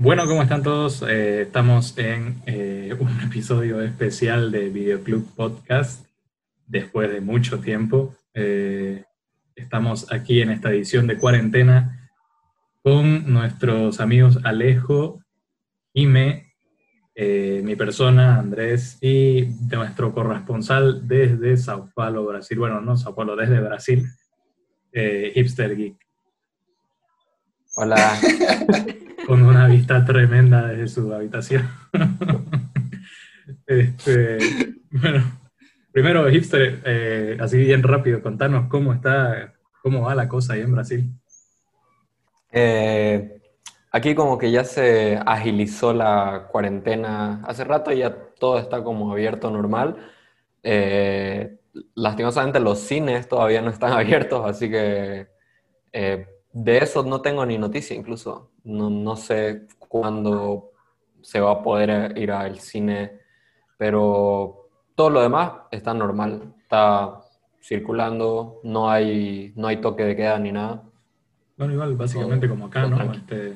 Bueno, ¿cómo están todos? Eh, estamos en eh, un episodio especial de Videoclub Podcast después de mucho tiempo. Eh, estamos aquí en esta edición de cuarentena con nuestros amigos Alejo, Ime, mi persona, Andrés, y de nuestro corresponsal desde Sao Paulo, Brasil. Bueno, no Sao Paulo, desde Brasil, Hipster Geek. Hola. con una vista tremenda desde su habitación. este, bueno, primero, Hipster, eh, así bien rápido, contanos cómo está, cómo va la cosa ahí en Brasil. Eh, aquí como que ya se agilizó la cuarentena hace rato, ya todo está como abierto normal. Eh, lastimosamente los cines todavía no están abiertos, así que de eso no tengo ni noticia incluso. No, no sé cuándo se va a poder ir al cine, pero todo lo demás está normal, está circulando, no hay, no hay toque de queda ni nada. Bueno, igual básicamente como acá, ¿no? Este,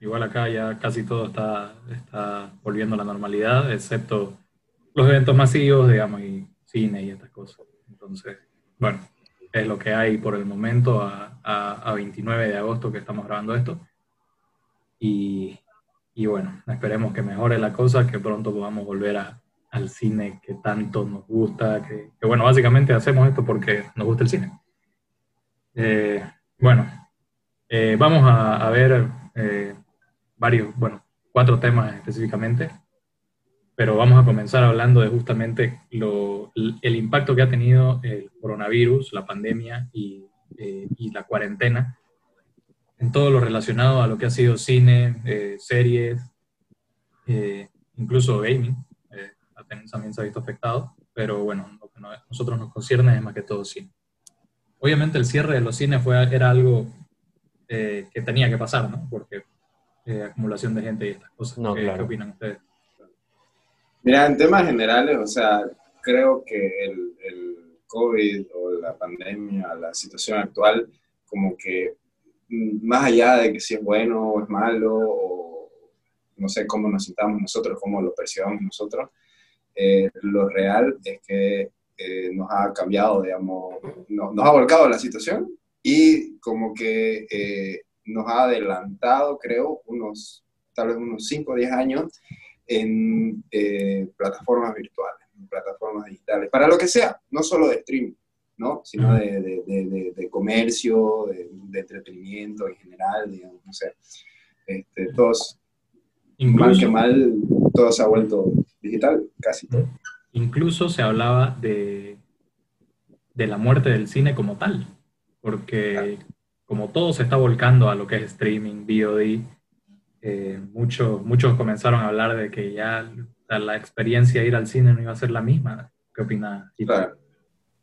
igual acá ya casi todo está, está volviendo a la normalidad, excepto los eventos masivos, digamos, y cine y estas cosas. Entonces, bueno, es lo que hay por el momento a, a, 29 de agosto que estamos grabando esto. Y, y, bueno, esperemos que mejore la cosa, que pronto podamos volver a, al cine que tanto nos gusta, que, bueno, básicamente hacemos esto porque nos gusta el cine. Eh, bueno, eh, vamos a, ver eh, varios, bueno, cuatro temas específicamente pero vamos a comenzar hablando de justamente lo, el impacto que ha tenido el coronavirus, la pandemia y, eh, y, la cuarentena en todo lo relacionado a lo que ha sido cine, eh, series, eh, incluso gaming. también se ha visto afectado, pero bueno, lo que nosotros nos concierne es más que todo cine. Obviamente el cierre de los cines fue, era algo que tenía que pasar, ¿no? Porque acumulación de gente y estas cosas. No, ¿Qué opinan ustedes? Mira, en temas generales, o sea, creo que el, el, COVID o la pandemia, la situación actual, como que más allá de que si es bueno o es malo, o no sé cómo nos sintamos nosotros, cómo lo percibamos nosotros, eh, lo real es que eh, nos ha cambiado, digamos, nos ha volcado la situación y como que eh, nos ha adelantado, creo, unos, tal vez unos 5 o 10 años en eh, plataformas virtuales, en plataformas digitales, para lo que sea, no solo de streaming, ¿no? sino de, de, de, comercio, de, entretenimiento en general, digamos, no sé. Este, todos, mal que mal, todo se ha vuelto digital, casi todo. Incluso se hablaba de, de la muerte del cine como tal, porque como todo se está volcando a lo que es streaming, VOD, eh, muchos, muchos comenzaron a hablar de que ya la experiencia de ir al cine no iba a ser la misma. ¿Qué opinas?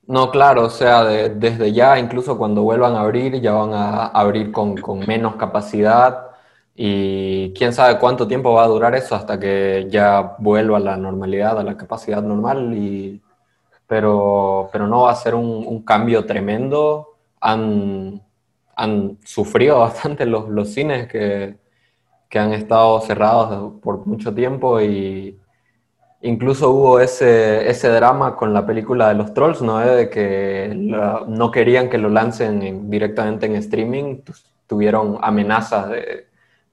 No, claro, o sea, desde ya, incluso cuando vuelvan a abrir, ya van a abrir con, con, menos capacidad y quién sabe cuánto tiempo va a durar eso hasta que ya vuelva a la normalidad, a la capacidad normal, y, pero, pero no va a ser un, un cambio tremendo. Han, han sufrido bastante los, los cines que que han estado cerrados por mucho tiempo y incluso hubo ese, ese drama con la película de los trolls, ¿no? De que no querían que lo lancen directamente en streaming, tuvieron amenazas de,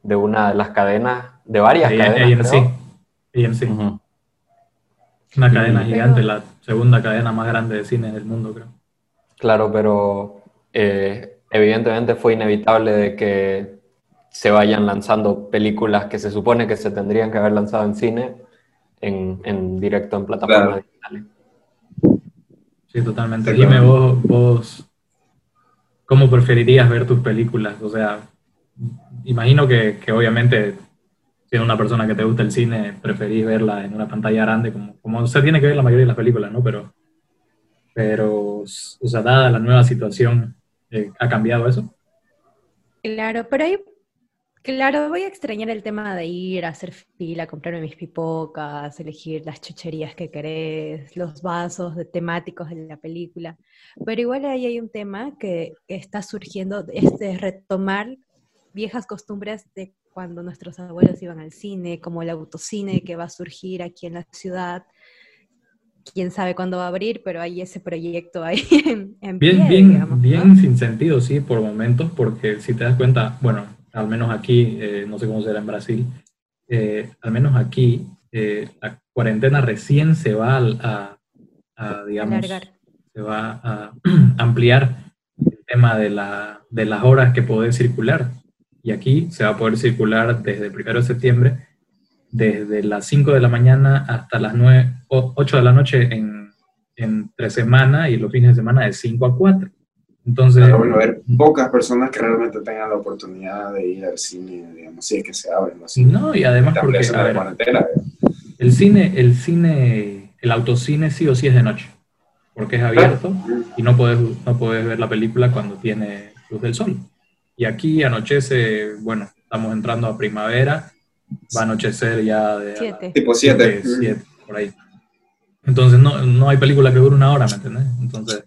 de, una de las cadenas, de varias cadenas. AMC. Una cadena gigante, la segunda cadena más grande de cine del mundo, creo. Claro, pero eh, evidentemente fue inevitable de que se vayan lanzando películas que se supone que se tendrían que haber lanzado en cine en, en directo en plataformas digitales. Sí, totalmente. Dime vos, vos, ¿cómo preferirías ver tus películas? O sea, imagino que, que obviamente siendo una persona que te gusta el cine, preferís verla en una pantalla grande, como, como se tiene que ver la mayoría de las películas, ¿no? Pero, pero o sea, dada la nueva situación, eh, ¿ha cambiado eso? Claro, pero hay Claro, voy a extrañar el tema de ir a hacer fila, comprarme mis pipocas, elegir las chucherías que querés, los vasos de temáticos de la película. Pero igual ahí hay un tema que está surgiendo, es de retomar viejas costumbres de cuando nuestros abuelos iban al cine, como el autocine que va a surgir aquí en la ciudad. Quién sabe cuándo va a abrir, pero hay ese proyecto ahí en, bien, bien, bien sin sentido, sí, por momentos, porque si te das cuenta, bueno, al menos aquí, eh, no sé cómo será en Brasil, eh, al menos aquí, eh, la cuarentena recién se va a, a digamos, se va a ampliar el tema de, la, de las horas que puede circular. Y aquí se va a poder circular desde el 1 de septiembre, desde las 5 de la mañana hasta las 9, 8 de la noche en, en tres semanas y los fines de semana de 5 a 4. Entonces, Pero bueno, a ver, pocas personas que realmente tengan la oportunidad de ir al cine, digamos, si es que se abren los cines. No, y además porque, el cine, el cine, el autocine sí o sí es de noche, porque es abierto y no puedes, no puedes ver la película cuando tiene luz del sol. Y aquí anochece, bueno, estamos entrando a primavera, va a anochecer ya de... Siete. tipo 7. por ahí. Entonces no, no hay película que dure una hora, ¿me entiendes? Entonces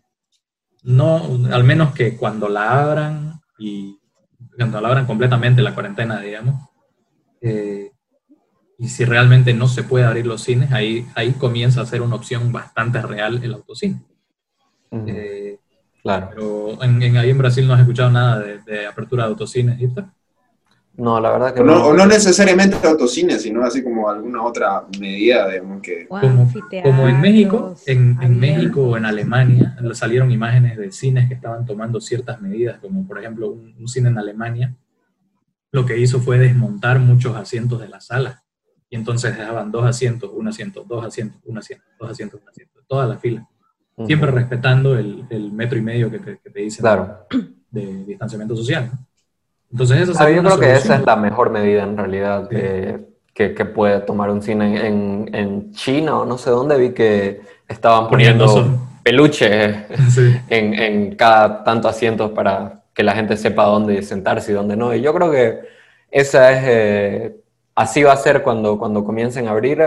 no, al menos que cuando la abran y cuando la abran completamente la cuarentena, digamos, eh, y si realmente no se puede abrir los cines, ahí, ahí comienza a ser una opción bastante real el autocine. Eh, claro. Pero en, ahí en Brasil no has escuchado nada de, de apertura de autocines, ¿cierto? No, la verdad que o no. O no necesariamente autocine, sino así como alguna otra medida, digamos, que... Como, en México, en, en, México o en Alemania salieron imágenes de cines que estaban tomando ciertas medidas, como por ejemplo un, cine en Alemania, lo que hizo fue desmontar muchos asientos de la sala. Y entonces dejaban dos asientos, un asiento, dos asientos, un asiento, dos asientos, un asiento, toda la fila. Siempre respetando el, el, metro y medio que te, que te dicen claro. de, distanciamiento social. ¿no? Entonces ah, Yo creo que esa es la mejor medida en realidad que, que, puede tomar un cine. En, en, China o no sé dónde vi que estaban poniendo peluche en, en, cada tanto asiento para que la gente sepa dónde sentarse y dónde no. Y yo creo que esa es, eh, así va a ser cuando, cuando comiencen a abrir,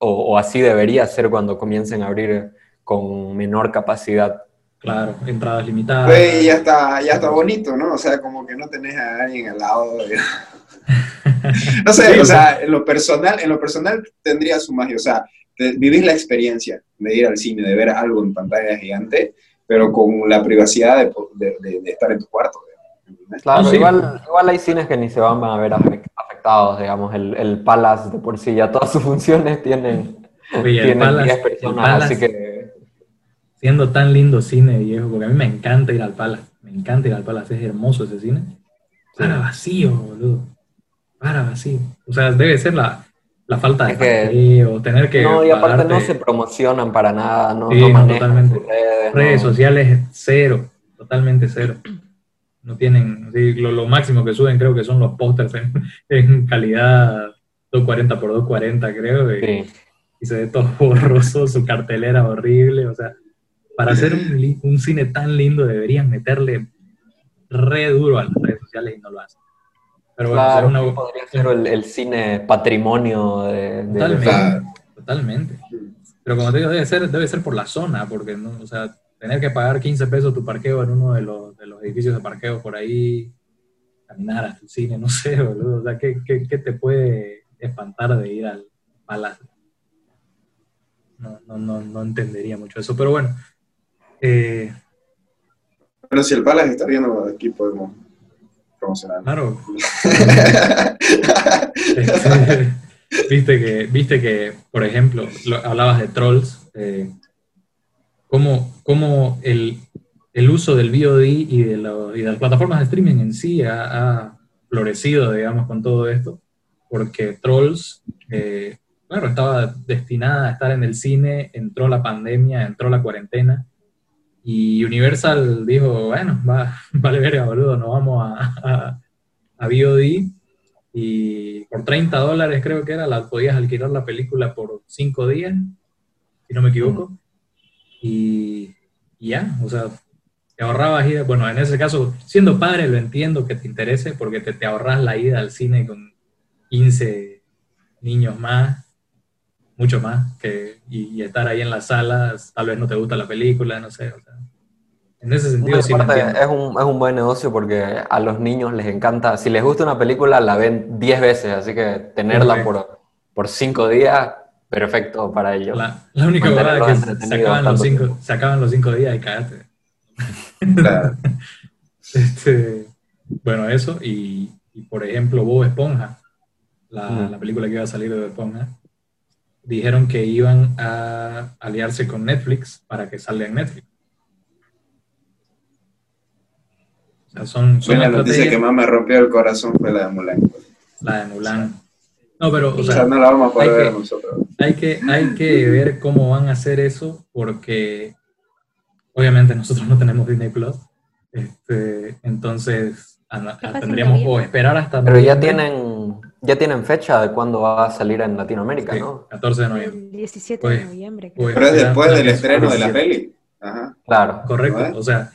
o, o así debería ser cuando comiencen a abrir con menor capacidad Claro, entradas limitadas. Pues ya está, ya está bonito, ¿no? O sea, como que no tenés a alguien al lado. no sé, o sea, en lo personal, en lo personal tendría su magia. O sea, vivir la experiencia de ir al cine, de ver algo en pantalla gigante, pero con la privacidad de, de, estar en tu cuarto. Claro, igual, igual, hay cines que ni se van a ver afectados, digamos, el, el Palace de por sí ya todas sus funciones tienen, tienen 10 personas, así que siendo tan lindo cine viejo, porque a mí me encanta ir al Palace, me encanta ir al Palace, es hermoso ese cine. Para vacío, boludo. Para vacío. O sea, debe ser la, la falta de que, tener que. No, y aparte no se promocionan para nada, no, sí, totalmente. Redes, sociales, cero, totalmente cero. No tienen, lo, máximo que suben creo que son los pósters en, en, calidad 240 por 240, creo. Y, y se ve todo borroso, su cartelera horrible, o sea para hacer un, cine tan lindo deberían meterle re duro a las redes sociales y no lo hacen. Pero bueno, podría ser el, cine patrimonio de... totalmente, totalmente. Pero como te digo, debe ser, debe ser por la zona, porque, ¿no? o sea, tener que pagar 15 pesos tu parqueo en uno de los, de los edificios de parqueo por ahí, caminar hasta el cine, no sé, boludo. O sea, ¿qué, qué, qué te puede espantar de ir al palacio? No, no, no, no entendería mucho eso, pero bueno, eh, bueno, si el Palace está viendo, aquí podemos promocionar. Claro. viste, que, viste que, por ejemplo, hablabas de trolls, eh, cómo, el, el, uso del VOD y de, y de, las plataformas de streaming en sí ha, florecido, digamos, con todo esto, porque Trolls, eh, bueno, estaba destinada a estar en el cine, entró la pandemia, entró la cuarentena, y Universal dijo, bueno, va, vale verga, boludo, nos vamos a, a, VOD y por 30 dólares creo que era, la, podías alquilar la película por 5 días, si no me equivoco. Y, ya, o sea, te ahorrabas ir, bueno, en ese caso, siendo padre lo entiendo que te interese porque te, te ahorras la ida al cine con 15 niños más mucho más que y, estar ahí en la sala, tal vez no te gusta la película, no sé. En ese sentido, sí es, un, es un buen negocio porque a los niños les encanta, si les gusta una película, la ven 10 veces, así que tenerla por, por 5 días, perfecto para ellos. La, única verdad es que se acaban, los cinco, se acaban los 5 días y cállate. este, bueno, eso, y, por ejemplo, Bob Esponja, la, la película que iba a salir de Bob Esponja, dijeron que iban a aliarse con Netflix para que salga en Netflix. son, la noticia que más me rompió el corazón fue la de Mulan. La de Mulan. No, pero, o, sea, no la vamos a poder ver nosotros. Hay que, hay que ver cómo van a hacer eso, porque obviamente nosotros no tenemos Disney Plus. Este, entonces, tendríamos o esperar hasta. Pero ya tienen, ya tienen fecha de cuándo va a salir en Latinoamérica, ¿no? 14 de noviembre. El 17 de pues, noviembre. Pues, pero es después del estreno de la peli. Ajá. Claro. Correcto. O sea,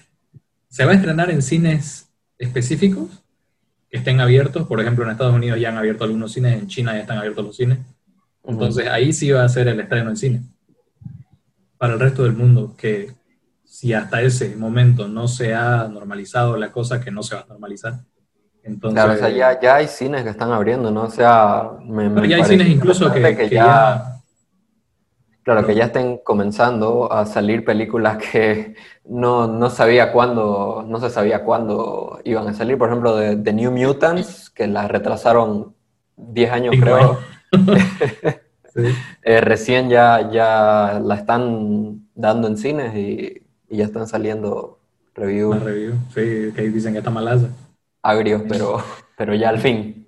se va a estrenar en cines específicos que estén abiertos. Por ejemplo, en Estados Unidos ya han abierto algunos cines, en China ya están abiertos los cines. Entonces ahí sí va a ser el estreno en cine. Para el resto del mundo, que si hasta ese momento no se ha normalizado la cosa, que no se va a normalizar. Entonces, claro, o sea, ya, ya hay cines que están abriendo, ¿no? O sea, me, ya hay cines incluso que, ya Claro, que ya estén comenzando a salir películas que no, sabía cuándo, no se sabía cuándo iban a salir. Por ejemplo, de, The New Mutants, que la retrasaron 10 años, creo. Eh, recién ya, ya la están dando en cines y, ya están saliendo reviews. review, sí, que dicen que está malaza. Agrios, pero, pero ya al fin.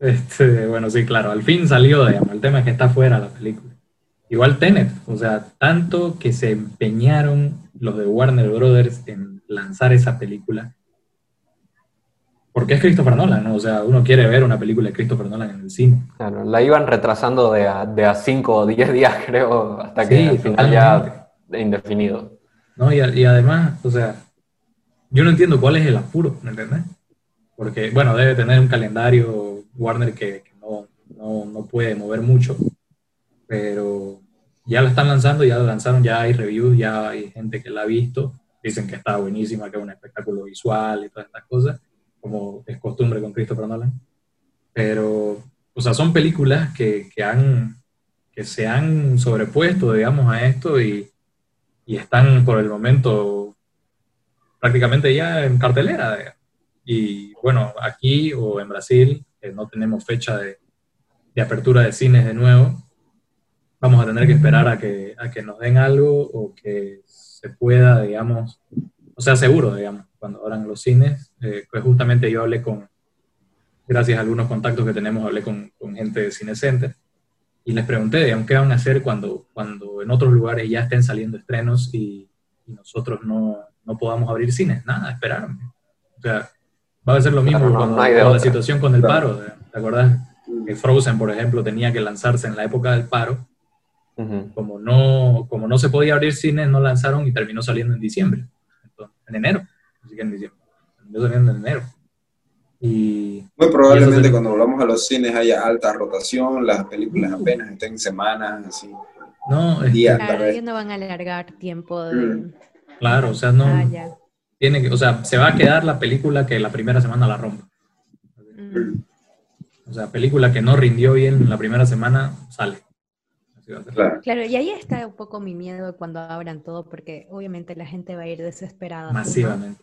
Este, bueno, sí, claro, al fin salió, digamos. El tema es que está fuera la película. Igual Tenet, o sea, tanto que se empeñaron los de Warner Brothers en lanzar esa película. Porque es Christopher Nolan, ¿no? O sea, uno quiere ver una película de Christopher Nolan en el cine. Claro, la iban retrasando de a, de a cinco o diez días, creo, hasta que al final ya indefinido. No, y, además, o sea, yo no entiendo cuál es el apuro, ¿me entiendes? Porque, bueno, debe tener un calendario Warner que, no, no, no puede mover mucho, pero ya la están lanzando, ya la lanzaron, ya hay reviews, ya hay gente que la ha visto, dicen que está buenísima, que es un espectáculo visual y todas estas cosas, como es costumbre con Christopher Nolan. Pero, o sea, son películas que, que han, que se han sobrepuesto, digamos, a esto y, y están por el momento prácticamente ya en cartelera. Y bueno, aquí o en Brasil, que no tenemos fecha de, de apertura de cines de nuevo, vamos a tener que esperar a que, a que nos den algo o que se pueda, digamos, o sea, seguro, digamos, cuando abran los cines. Eh, pues justamente yo hablé con, gracias a algunos contactos que tenemos, hablé con, con gente de Cine Center y les pregunté, digamos, qué van a hacer cuando, cuando en otros lugares ya estén saliendo estrenos y, nosotros no, no, podamos abrir cines. Nada, esperar. O sea, va a ser lo mismo cuando, la situación con el paro. ¿Te acuerdas? Que Frozen, por ejemplo, tenía que lanzarse en la época del paro como, no, como no se podía abrir cines, no lanzaron y terminó saliendo en diciembre, en enero. Así que en diciembre. Terminó saliendo en enero. Y, Muy probablemente cuando volvamos a los cines haya alta rotación, las películas apenas estén semanas, así. No, días, claro, no van a alargar tiempo de... Mm. Claro, o sea, no... Ah, tiene que, o sea, se va a quedar la película que la primera semana la rompa. Mm. O sea, película que no rindió bien la primera semana, sale. Claro. y ahí está un poco mi miedo cuando abran todo, porque obviamente la gente va a ir desesperada. Masivamente.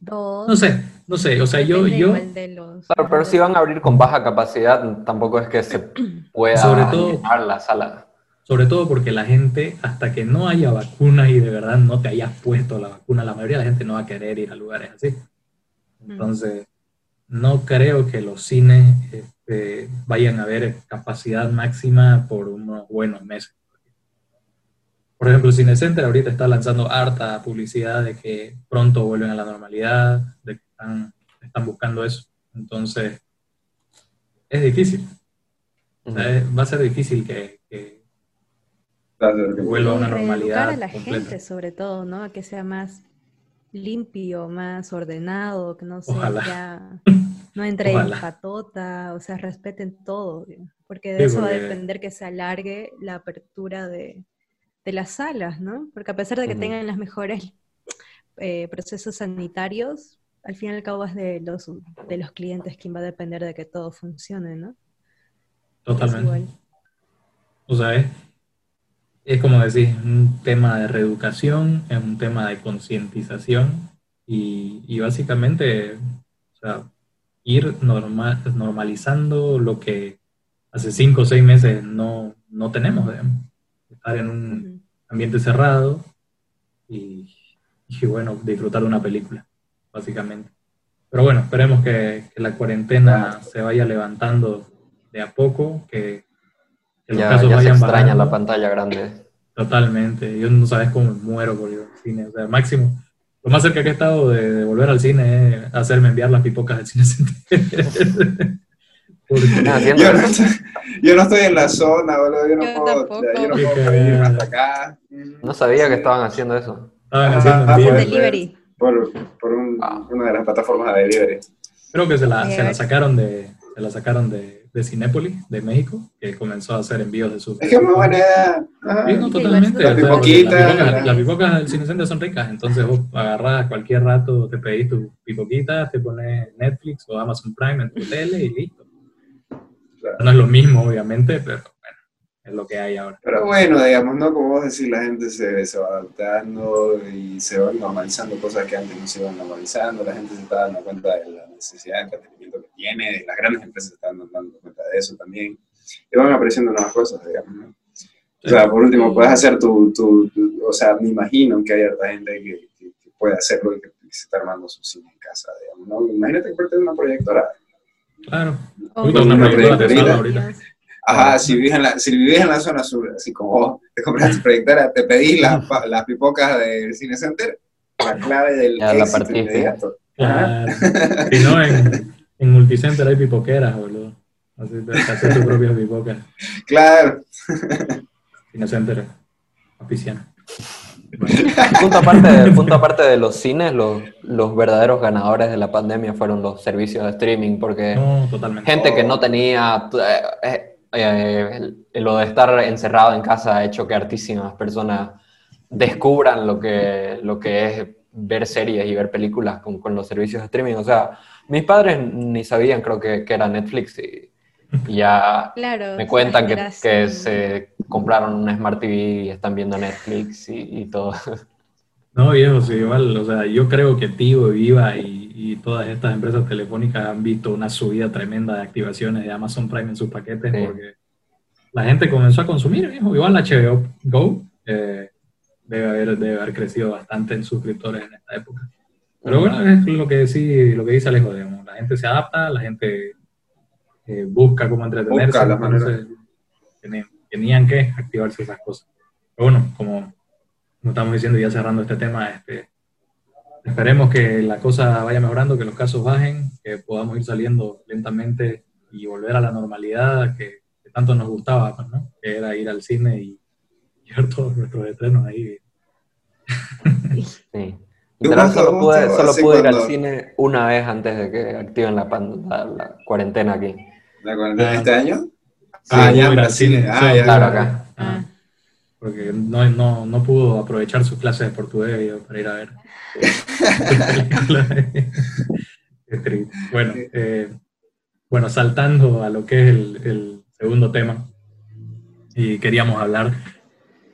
¿no? sé, no sé, o sea, yo... yo... Claro, pero si van a abrir con baja capacidad, tampoco es que se pueda sobre todo, la sala. Sobre todo porque la gente, hasta que no haya vacuna y de verdad no te hayas puesto la vacuna, la mayoría de la gente no va a querer ir a lugares así. Entonces, no creo que los cines este, vayan a ver capacidad máxima por unos buenos meses. Por ejemplo, Cinecenter ahorita está lanzando harta publicidad de que pronto vuelven a la normalidad, de que están, están buscando eso. Entonces, es difícil. va a ser difícil que, vuelva a una normalidad. a la gente, sobre todo, ¿no? Que sea más limpio, más ordenado, que no sea no entre en patota, o sea, respeten todo, porque de eso va a depender que se alargue la apertura de, las salas, ¿no? Porque a pesar de que tengan las mejores eh, procesos sanitarios, al fin y al cabo es de los, de los clientes quien va a depender de que todo funcione, ¿no? Totalmente. O sea, es, es como decir, un tema de reeducación, es un tema de concientización y, y, básicamente, o sea, ir normal, normalizando lo que hace cinco o seis meses no, no tenemos, digamos. estar en un ambiente cerrado y, y, bueno, disfrutar de una película, básicamente. Pero bueno, esperemos que, que la cuarentena se vaya levantando de a poco, que, que los casos vayan se extraña la pantalla grande. Totalmente, yo no sabes cómo muero por ir al cine, o sea, máximo lo más cerca que he estado de, volver al cine es hacerme enviar las pipocas del cine ah, yo, no estoy, yo, no estoy, en la zona, boludo. Yo no puedo, yo no puedo ir hasta acá. No sabía que estaban haciendo eso. Estaban haciendo ah, delivery. Por, por un, ah. una de las plataformas de delivery. Creo que se la, se la sacaron de, se la sacaron de, de Cinépolis, de México, que comenzó a hacer envíos de su... Es que muy buena idea. Sí, no, totalmente. Las pipoquitas. Las pipocas del Cinecenter son ricas, entonces vos agarrás cualquier rato, te pedís tus pipoquitas, te pones Netflix o Amazon Prime en tu tele y listo. No es lo mismo, obviamente, pero es lo que hay ahora. Pero bueno, digamos, ¿no? Como vos decís, la gente se, se, va adaptando y se van normalizando cosas que antes no se iban normalizando, la gente se está dando cuenta de la necesidad de entretenimiento que tiene, las grandes empresas se están dando cuenta de eso también, y van apareciendo nuevas cosas, digamos, ¿no? O sea, por último, puedes hacer tu, tu, o sea, me imagino que hay harta gente que, que, puede hacerlo y que, se está armando su cine en casa, digamos, ¿no? Imagínate que parte de una proyectora. Claro. Oh, una proyectora ahorita. Ajá, si vives, en la, si vivís en la zona sur, así como vos te compras tu proyectora, te pedís las, las pipocas del Cine Center, la clave del ya, éxito la inmediato. Claro. si no, en, en Multicenter hay pipoqueras, boludo. Así te haces tus propias pipocas. Claro. Cine Center, oficial. Punto aparte, punto aparte de los cines, los, los, verdaderos ganadores de la pandemia fueron los servicios de streaming, porque no, gente que no tenía eh, eh, lo de estar encerrado en casa ha hecho que hartísimas personas descubran lo que, lo que es ver series y ver películas con, con los servicios de streaming. O sea, mis padres ni sabían, creo que, que era Netflix y, ya me cuentan que, que, se compraron un Smart TV y están viendo Netflix y, y todo. No, viejo, sí, igual, o sea, yo creo que Tigo, Viva y, y, todas estas empresas telefónicas han visto una subida tremenda de activaciones de Amazon Prime en sus paquetes porque la gente comenzó a consumir, viejo. Igual la HBO Go eh, debe, haber, debe haber crecido bastante en suscriptores en esta época. Pero bueno, es lo que, sí, lo que dice Alejo, digamos, la gente se adapta, la gente eh, busca cómo entretenerse, entonces tenían, tenían que activarse esas cosas. Pero bueno, como como estamos diciendo, ya cerrando este tema, este, esperemos que la cosa vaya mejorando, que los casos bajen, que podamos ir saliendo lentamente y volver a la normalidad que, tanto nos gustaba, pues, ¿no? que era ir al cine y, ver todos nuestros estrenos ahí. Sí. Literal, solo pude, solo pude ir al cine una vez antes de que activen la, la, cuarentena aquí. ¿La cuarentena de este año? Sí, ah, ya, ir al cine. Ah, ya, claro, acá. Ah porque no, no, no pudo aprovechar sus clases de portugués para ir a ver. bueno, eh, bueno, saltando a lo que es el, el, segundo tema, y queríamos hablar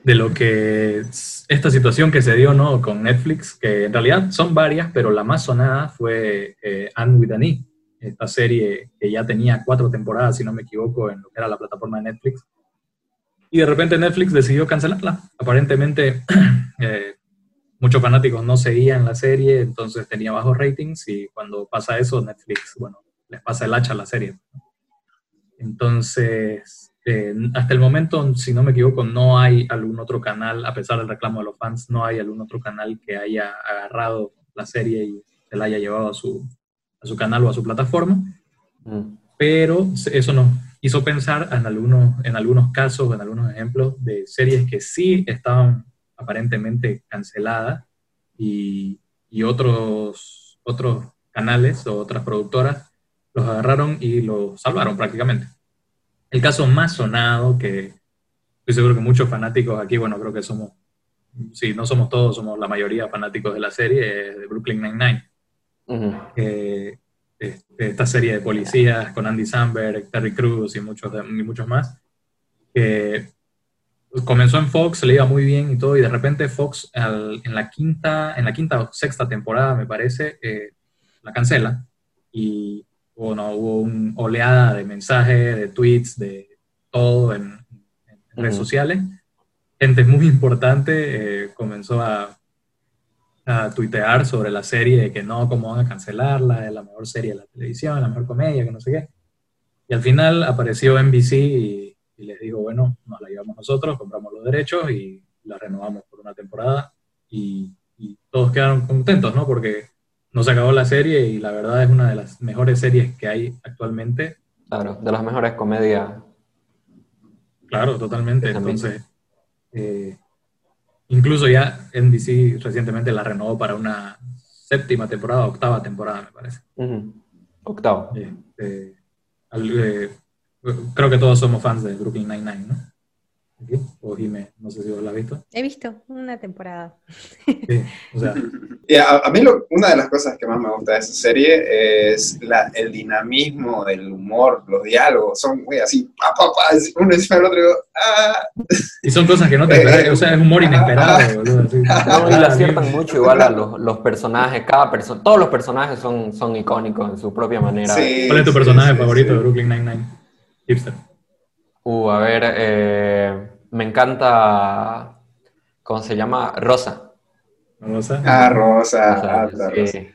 de lo que esta situación que se dio ¿no? con Netflix, que en realidad son varias, pero la más sonada fue eh, Anne with an e, esta serie que ya tenía cuatro temporadas, si no me equivoco, en lo que era la plataforma de Netflix, y de repente Netflix decidió cancelarla. Aparentemente eh, muchos fanáticos no seguían la serie, entonces tenía bajos ratings y cuando pasa eso Netflix, bueno, les pasa el hacha a la serie. Entonces, eh, hasta el momento, si no me equivoco, no hay algún otro canal, a pesar del reclamo de los fans, no hay algún otro canal que haya agarrado la serie y se la haya llevado a su, a su canal o a su plataforma. Mm. Pero eso no, hizo pensar en algunos, en algunos casos, en algunos ejemplos de series que sí estaban aparentemente canceladas y, y otros, otros canales o otras productoras los agarraron y los salvaron prácticamente. El caso más sonado que estoy seguro que muchos fanáticos aquí, bueno, creo que somos si no somos todos, somos la mayoría fanáticos de la serie, de Brooklyn Nine-Nine. Este, esta serie de policías con Andy Samberg, Terry Crews y muchos, y muchos más, que comenzó en Fox, le iba muy bien y todo, y de repente Fox en, la quinta, en la quinta o sexta temporada, me parece, eh, la cancela, y bueno, hubo una oleada de mensajes, de tweets, de todo en, redes sociales. Gente muy importante eh, comenzó a, a tuitear sobre la serie, de que no, cómo van a cancelarla, es la mejor serie de la televisión, la mejor comedia, que no sé qué. Y al final apareció NBC y, les digo, bueno, nos la llevamos nosotros, compramos los derechos y la renovamos por una temporada y, y todos quedaron contentos, ¿no? Porque no se acabó la serie y la verdad es una de las mejores series que hay actualmente. Claro, de las mejores comedias. Claro, totalmente. Entonces, eh, incluso ya NBC recientemente la renovó para una séptima temporada, octava temporada, me parece. Octava. Este, eh, creo que todos somos fans de Brooklyn Nine-Nine, ¿no? O Jime, no sé si vos la has visto. He visto una temporada. Sí, o sea. a, mí una de las cosas que más me gusta de esa serie es la, el dinamismo del humor, los diálogos, son muy así, pa, pa, pa, uno encima del otro y ¡ah! Y son cosas que no te eh, esperas, o sea, es humor inesperado, boludo. Así. No, y le aciertan mucho igual a los, los personajes, cada persona, todos los personajes son, son icónicos en su propia manera. ¿Cuál es tu personaje favorito de Brooklyn Nine-Nine? Hipster. Uh, a ver, eh, me encanta, ¿cómo se llama? Rosa. Rosa. Ah, Rosa. Ah, sí,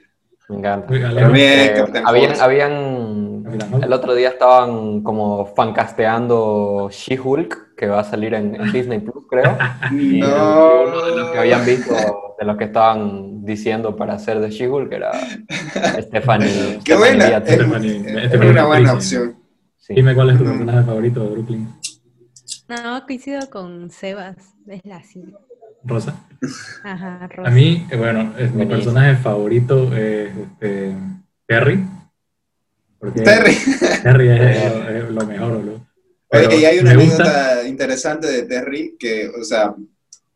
me encanta. Eh, habían, habían, el otro día estaban como fancasteando She-Hulk, que va a salir en, Disney Plus, creo. y no. uno de los que habían visto, de los que estaban diciendo para hacer de She-Hulk era Stephanie. Qué buena, es, es una buena opción. Dime cuál es tu personaje favorito de Brooklyn. No, coincido con Sebas, es la así. ¿Rosa? Ajá, Rosa. A mí, eh, bueno, es, mi personaje favorito es este, Terry. Terry. Terry es, lo, mejor, ¿no? Oye, y hay una anécdota interesante de Terry que, o sea,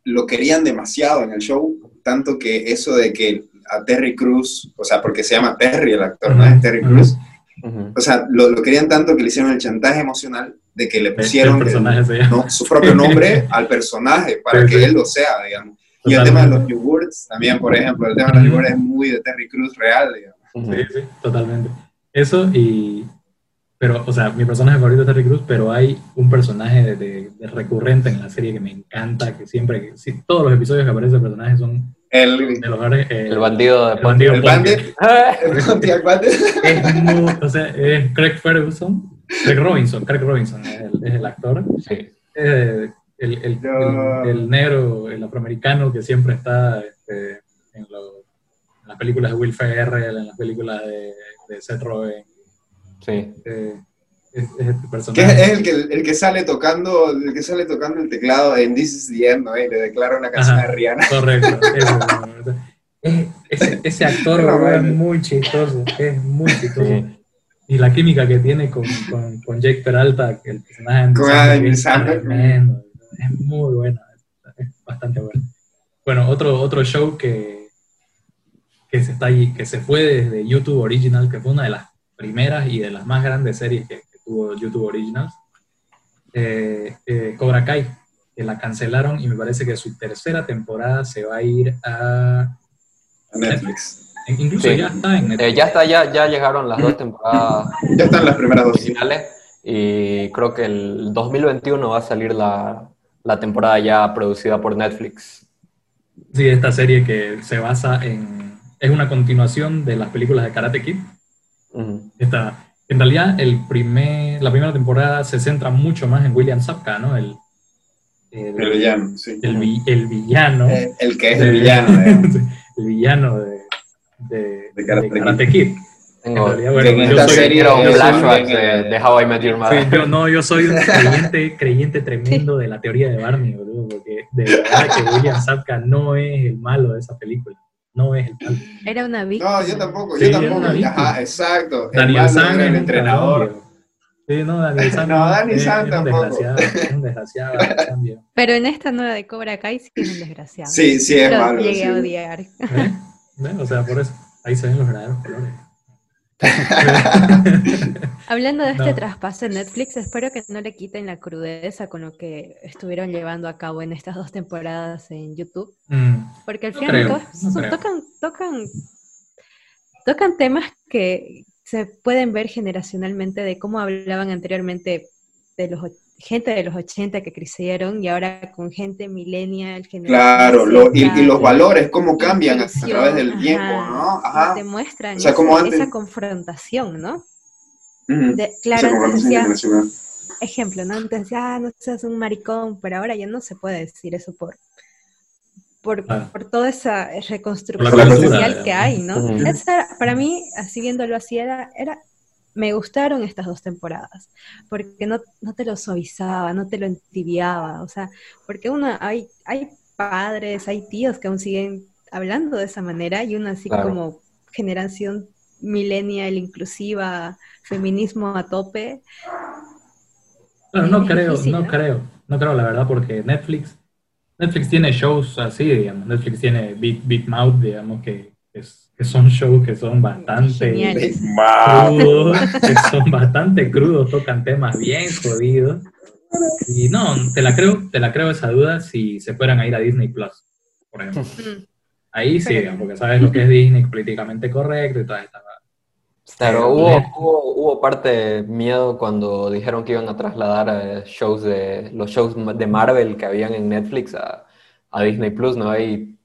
lo querían demasiado en el show, tanto que eso de que a Terry Cruz, o sea, porque se llama Terry el actor, ¿no? Es Terry Cruz. O sea, lo, querían tanto que le hicieron el chantaje emocional de que le pusieron su propio nombre al personaje para que él lo sea, digamos. Y el tema de los yogurts, también, por ejemplo, el tema de los yogurts es muy de Terry Cruz real, digamos. Sí, sí, totalmente. Eso y... Pero, o sea, mi personaje favorito es Terry Cruz, pero hay un personaje de, recurrente en la serie que me encanta, que siempre, que, todos los episodios que aparece el personaje son el, eh, el bandido de el bandido el bandit, el bandit. es muy, o sea, es Craig Ferguson, Craig Robinson, Craig Robinson es el, es el actor. Sí. el, el, el, negro, el afroamericano que siempre está este, en, las películas de Will Ferrell, en las películas de, de Seth Rogen. Sí. Eh, es, este personaje. Que es el que, el que sale tocando el que sale tocando el teclado en This is the End, ¿no? Y le declara una canción a Rihanna. Correcto. ese, ese, actor es muy chistoso, es muy chistoso. Y la química que tiene con, con, con Jake Peralta, que el personaje con es, es muy buena, es bastante buena. Bueno, otro, otro show que, que se está ahí, que se fue desde YouTube Original, que fue una de las primeras y de las más grandes series que, YouTube Originals, eh, eh, Cobra Kai, que la cancelaron y me parece que su tercera temporada se va a ir a, Netflix. Incluso ya está en Netflix. Eh, ya está, ya, ya llegaron las dos temporadas. ya están las primeras dos. Originales y creo que el 2021 va a salir la, la temporada ya producida por Netflix. Sí, esta serie que se basa en... Es una continuación de las películas de Karate Kid. esta, en realidad, el primer, la primera temporada se centra mucho más en William Sapka, ¿no? El, el, villano, sí. El, el villano. Eh, el, que es el villano. el villano de, de, de Karate, Kid. Tengo, en realidad, bueno, yo soy, un flashback de, de, How I Met Your Mother. Sí, yo, no, yo soy un creyente, creyente tremendo de la teoría de Barney, boludo, porque de verdad que William Sapka no es el malo de esa película no es el tal. Era una víctima. No, yo tampoco, yo tampoco. Ajá, exacto. Daniel San era el entrenador. Sí, no, Dani San. No, Dani es- San es un tampoco. desgraciado, es un desgraciado. Pero en esta nueva de Cobra Kai sí que es un desgraciado. Sí, sí es Lo malo. llegué a odiar. ¿Eh? O sea, por eso. Ahí se ven los verdaderos colores. Hablando de este No. traspaso en Netflix, espero que no le quiten la crudeza con lo que estuvieron llevando a cabo en estas dos temporadas en YouTube. Mm, Porque al No final creo, no tocan, tocan, tocan temas que se pueden ver generacionalmente de cómo hablaban anteriormente de los gente de los 80 que crecieron y ahora con gente millennial, Claro, lo- y, y los valores, cómo cambian a, través del ajá, tiempo, ¿no? Ajá. te muestran O sea, esa, como antes- esa confrontación, ¿no? De, claro, antes decía, ejemplo, ¿no? Antes decía, ah, no seas un maricón, pero ahora ya no se puede decir eso por, por, Claro. por toda esa reconstrucción social que hay, ¿no? Esa para mí, así viéndolo así, era, era, me gustaron estas dos temporadas, porque no, no te lo suavizaba, no te lo entibiaba, o sea, porque uno, hay, hay padres, hay tíos que aún siguen hablando de esa manera y uno así Claro. como generación millennial, inclusiva, feminismo a tope, Claro, no creo, difícil, no ¿no? creo, no creo la verdad, porque Netflix, Netflix tiene shows así, digamos, Netflix tiene Big, Big Mouth, digamos, que es- que son shows que son bastante Geniales. crudos, que son bastante crudos, tocan temas bien jodidos. Y no, te la creo, te la creo esa duda si se fueran a ir a Disney Plus, por ejemplo. Mm. Ahí sí, porque sabes lo que es Disney, políticamente correcto y todas estas Claro, Pero- hubo, hubo, hubo parte miedo cuando dijeron que iban a trasladar eh, shows de los shows de Marvel que habían en Netflix a, a Disney Plus, ¿no? Y,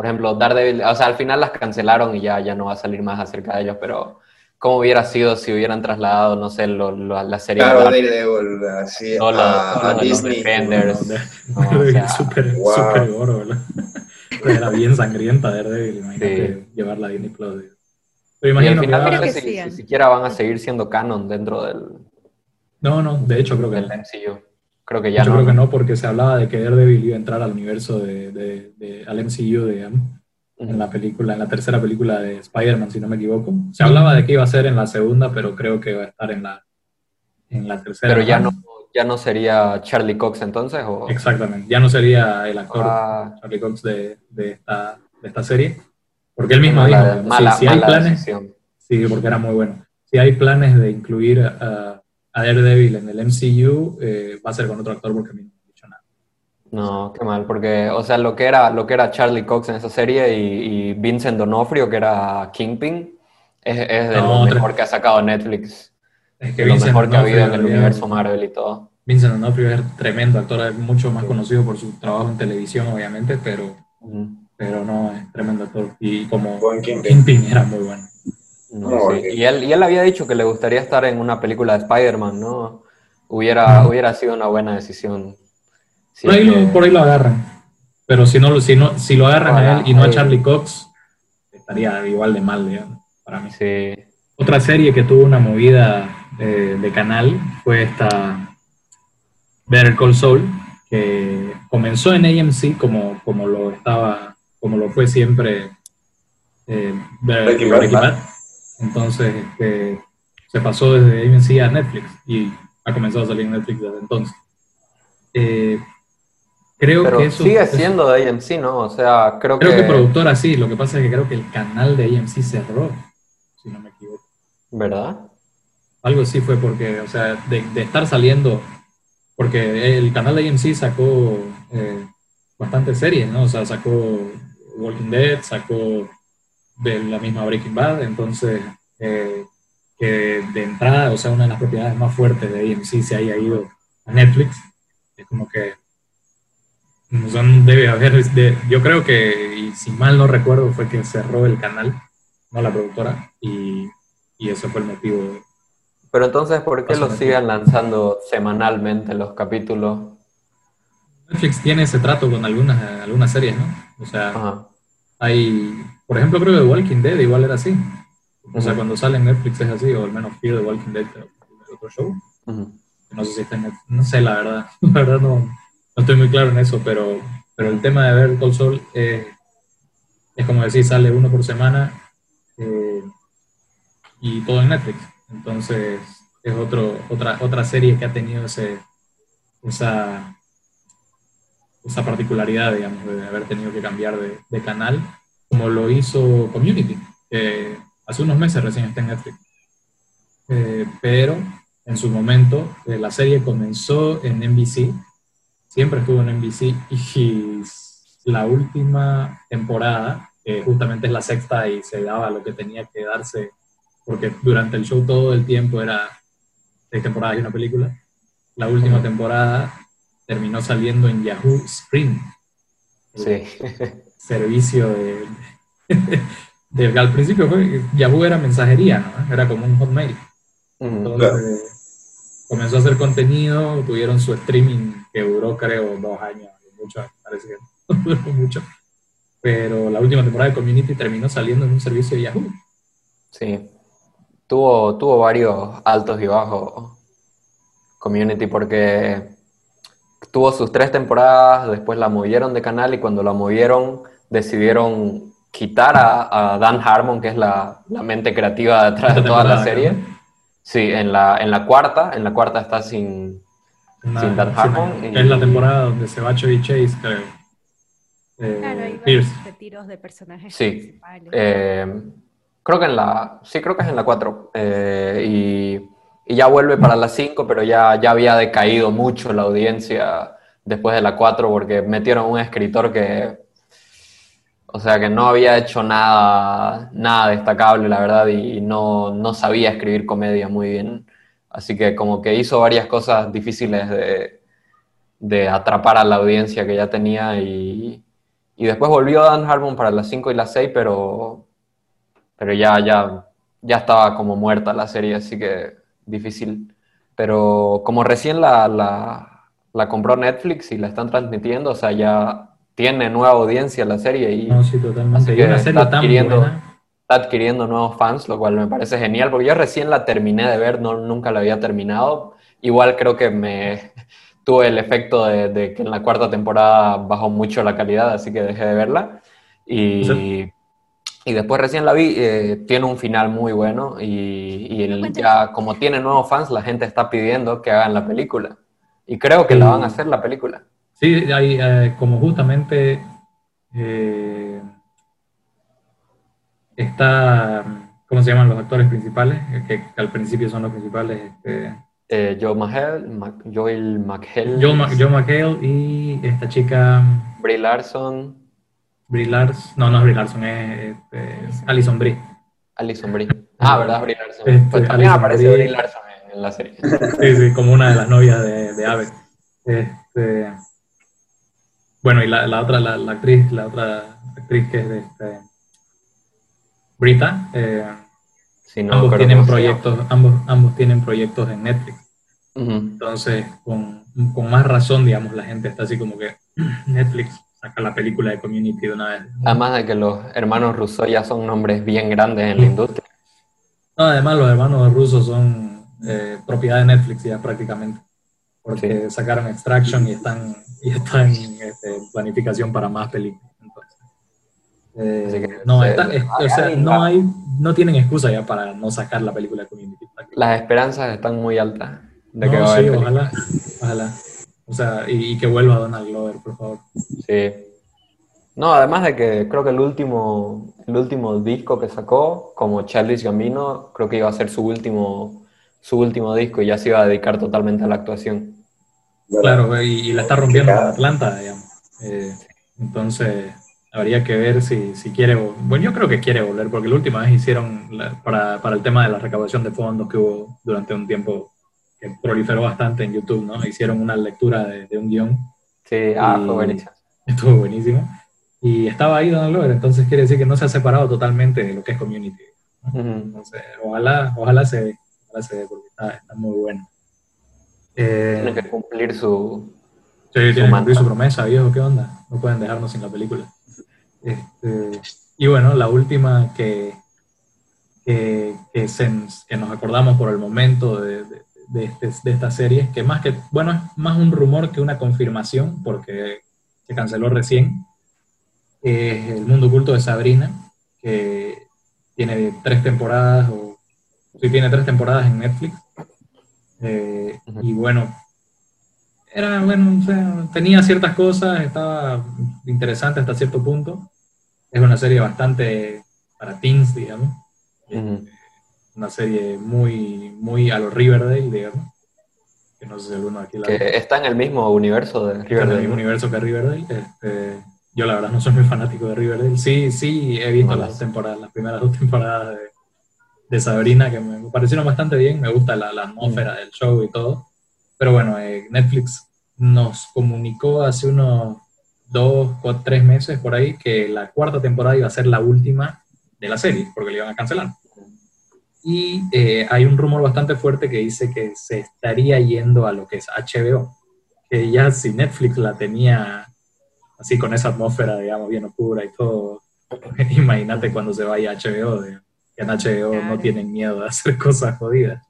por ejemplo, Daredevil, o sea, al final las cancelaron y ya, ya no va a salir más acerca de ellos, pero ¿cómo hubiera sido si hubieran trasladado, no sé, lo- lo- la serie Claro, Daredevil, así, los- a, a los Disney. Defenders? De- No, o sea, súper wow. súper oro, ¿verdad? Era bien sangrienta Daredevil, imagínate Sí. llevarla a Disney Plus. Pero Y al imagino que final va- no sé que si, si siquiera van a seguir siendo canon dentro del, No, no, de hecho creo que del no. MCU. Creo que ya Yo no. creo que no, porque se hablaba de que Daredevil iba a entrar al universo de, de- de- al MCU, digamos, en la película, en la tercera película de Spider-Man, si no me equivoco. Se hablaba de que iba a ser en la segunda, pero creo que va a estar en la, en la tercera. Pero ya no, ya no sería Charlie Cox entonces, o Exactamente, ya no sería el actor Ah, Charlie Cox de, de esta, de esta serie, porque él mismo mala, dijo, mala, si, si hay planes, decisión. sí, porque era muy bueno, si hay planes de incluir a, a Daredevil en el MCU, eh, va a ser con otro actor porque a mí no me han dicho nada. No, qué mal, porque, o sea, lo que era, lo que era Charlie Cox en esa serie y, y Vincent D'Onofrio, que era Kingpin, es, es de No, lo otra- mejor que ha sacado Netflix, Es que de lo Vincent mejor que ha habido en el D'Onofrio, universo Marvel y todo. Vincent D'Onofrio es tremendo actor, es mucho más conocido por su trabajo en televisión, obviamente, pero, Ujú. pero no, es tremendo actor. Y como Buen Kingpin. Kingpin era muy bueno. No, No, sí. ok. Y él, y él había dicho que le gustaría estar en una película de Spider-Man, ¿no? Hubiera, hubiera sido una buena decisión. Sí, por, ahí que- lo, por ahí lo agarran. Pero si, no, lo- si, no, si lo agarran a él y no a Ahí. Charlie Cox, estaría igual de mal, digamos, para mí. sí. Otra serie que tuvo una movida eh, de canal fue esta Better Call Saul, que comenzó en AMC como, como lo estaba, como lo fue siempre eh, Better- Breaking Breaking Bad. Entonces este, se pasó desde AMC a Netflix y ha comenzado a salir en Netflix desde entonces. Eh, creo Pero que eso sigue eso- siendo de AMC, ¿no? O sea, creo, Creo que... que productora sí, lo que pasa es que creo que el canal de AMC cerró, si no me equivoco. ¿Verdad? Algo sí fue porque, o sea, de, de estar saliendo, porque el canal de AMC sacó eh, bastantes series, ¿no? O sea, sacó Walking Dead, sacó de la misma Breaking Bad, entonces, eh, que de entrada, o sea, una de las propiedades más fuertes de AMC se haya ido a Netflix, es como que, o sea, no debe haber, de- yo creo que, y si mal no recuerdo, fue que cerró el canal, no la productora, y, y ese fue el motivo de Pero entonces, ¿por qué lo siguen lanzando semanalmente los capítulos? Netflix tiene ese trato con algunas, algunas series, ¿no? O sea, Ajá. Hay, por ejemplo, creo que The Walking Dead igual era así. O sea, cuando sale en Netflix es así, o al menos Fear the Walking Dead, es otro show. No sé si está en Netflix, no sé la verdad, la verdad no, no estoy muy claro en eso, pero, pero el tema de ver Cold Soul es, es como decir, sale uno por semana eh, y todo en Netflix. Entonces, es otro, otra, otra serie que ha tenido ese, esa, esa particularidad, digamos, de haber tenido que cambiar de, canal, como lo hizo Community, que hace unos meses recién está en Netflix. Eh, pero en su momento eh, la serie comenzó en NBC, siempre estuvo en NBC y la última temporada, que justamente es la sexta y se daba lo que tenía que darse, porque durante el show todo el tiempo era seis temporadas y una película. La última temporada terminó saliendo en Yahoo Screen. Sí. Servicio de, Al principio Yahoo era mensajería, ¿no? Era como un hotmail. Entonces, comenzó a hacer contenido, tuvieron su streaming que duró creo dos años, mucho, parece que no duró mucho. Pero la última temporada de Community terminó saliendo en un servicio de Yahoo. Sí. Tuvo, tuvo varios altos y bajos Community porque tuvo sus tres temporadas, después la movieron de canal y cuando la movieron decidieron quitar a, Dan Harmon, que es la, mente creativa detrás de toda la serie. Sí, en la, en la cuarta, en la cuarta está sin, sin Dan Harmon. Es la temporada donde se va Chevy Chase, creo. Eh, claro, hay retiros de personajes sí. principales. Eh, Creo que en la, sí, creo que es en la 4. Eh, y, ya vuelve para la 5, pero ya, ya había decaído mucho la audiencia después de la 4 porque metieron un escritor que, o sea, que no había hecho nada, nada destacable, la verdad, y no, no sabía escribir comedia muy bien. Así que como que hizo varias cosas difíciles de, de atrapar a la audiencia que ya tenía y, y después volvió Dan Harmon para las 5 y las 6, pero pero ya, ya, ya estaba como muerta la serie, así que difícil. Pero como recién la, la, compró Netflix y la están transmitiendo, o sea, ya tiene nueva audiencia la serie y no, sí, totalmente. que está, adquiriendo, está adquiriendo nuevos fans, lo cual me parece genial, porque yo recién la terminé de ver, no, nunca la había terminado. Igual creo que me tuve el efecto de, que en la cuarta temporada bajó mucho la calidad, así que dejé de verla. Y... Y después recién la vi, eh, tiene un final muy bueno y, ya como tiene nuevos fans, la gente está pidiendo que hagan la película. Y creo que la van a hacer la película. Sí, hay, eh, como justamente eh, está, ¿cómo se llaman los actores principales? Que, al principio son los principales. Este, Joe McHale, Joel McHale. Joe, McHale y esta chica... Brie Larson. Brie Larson, no, no es Brie Larson, es, este, Alison Brie. Alison Brie. Ah, ¿verdad? Brie Larson. Este, pues también aparece Brie, Larson en la serie. Sí, sí, como una de las novias de, de Ave. Este, bueno, y la, la otra, la, la, actriz, la otra actriz que es de este, Brita, eh, no, ambos tienen proyectos, ambos, ambos tienen proyectos en Netflix. Entonces, con, con más razón, digamos, la gente está así como que Netflix saca la película de Community de una vez. Además de que los hermanos rusos ya son nombres bien grandes en la industria. No, además los hermanos rusos son eh, propiedad de Netflix ya prácticamente, porque sacaron Extraction y están, y están en este, planificación para más películas. Eh, no, o sea, no, hay, no tienen excusa ya para no sacar la película de Community. Las esperanzas están muy altas de que sí, ojalá, ojalá. O sea, y, que vuelva Donald Glover, por favor. Sí. No, además de que creo que el último, el último disco que sacó, como Charles Gambino, creo que iba a ser su último, su último disco y ya se iba a dedicar totalmente a la actuación. Claro, y, la está rompiendo en Atlanta, digamos. Eh, entonces, habría que ver si, si, quiere. Bueno, yo creo que quiere volver, porque la última vez hicieron para, para el tema de la recaudación de fondos que hubo durante un tiempo que proliferó bastante en YouTube, ¿no? Hicieron una lectura de, un guion. Sí, ah, fue buenísimo. Estuvo buenísimo. Y estaba ahí Donald Glover, entonces quiere decir que no se ha separado totalmente de lo que es Community. Entonces, ojalá, ojalá se ve, ojalá se ve, porque está, muy bueno. Eh, tiene que cumplir su... Sí, tiene que cumplir su promesa, viejo, ¿qué onda? No pueden dejarnos sin la película. Este, y bueno, la última que, que, que, nos acordamos por el momento de, de, este, de esta serie, que más que, bueno, es más un rumor que una confirmación, porque se canceló recién, es El Mundo Oculto de Sabrina, que tiene tres temporadas, o sí tiene tres temporadas en Netflix, Eh, y bueno, era, bueno, o sea, tenía ciertas cosas, estaba interesante hasta cierto punto. Es una serie bastante para teens, digamos. Una serie muy, muy a lo Riverdale, digamos. Que no sé si alguno aquí la Que está en el mismo universo de Riverdale. en el mismo universo que Riverdale. Este, yo la verdad no soy muy fanático de Riverdale. Sí, sí, he visto las temporadas, las primeras dos temporadas de, de Sabrina, que me, parecieron bastante bien. Me gusta la, la atmósfera del show y todo. Pero bueno, eh, Netflix nos comunicó hace unos dos o tres meses por ahí que la cuarta temporada iba a ser la última de la serie, porque le iban a cancelar. Y eh, hay un rumor bastante fuerte que dice que se estaría yendo a lo que es HBO, que ya si Netflix la tenía así con esa atmósfera, digamos, bien oscura y todo, imagínate cuando se vaya a HBO, que en HBO no tienen miedo de hacer cosas jodidas.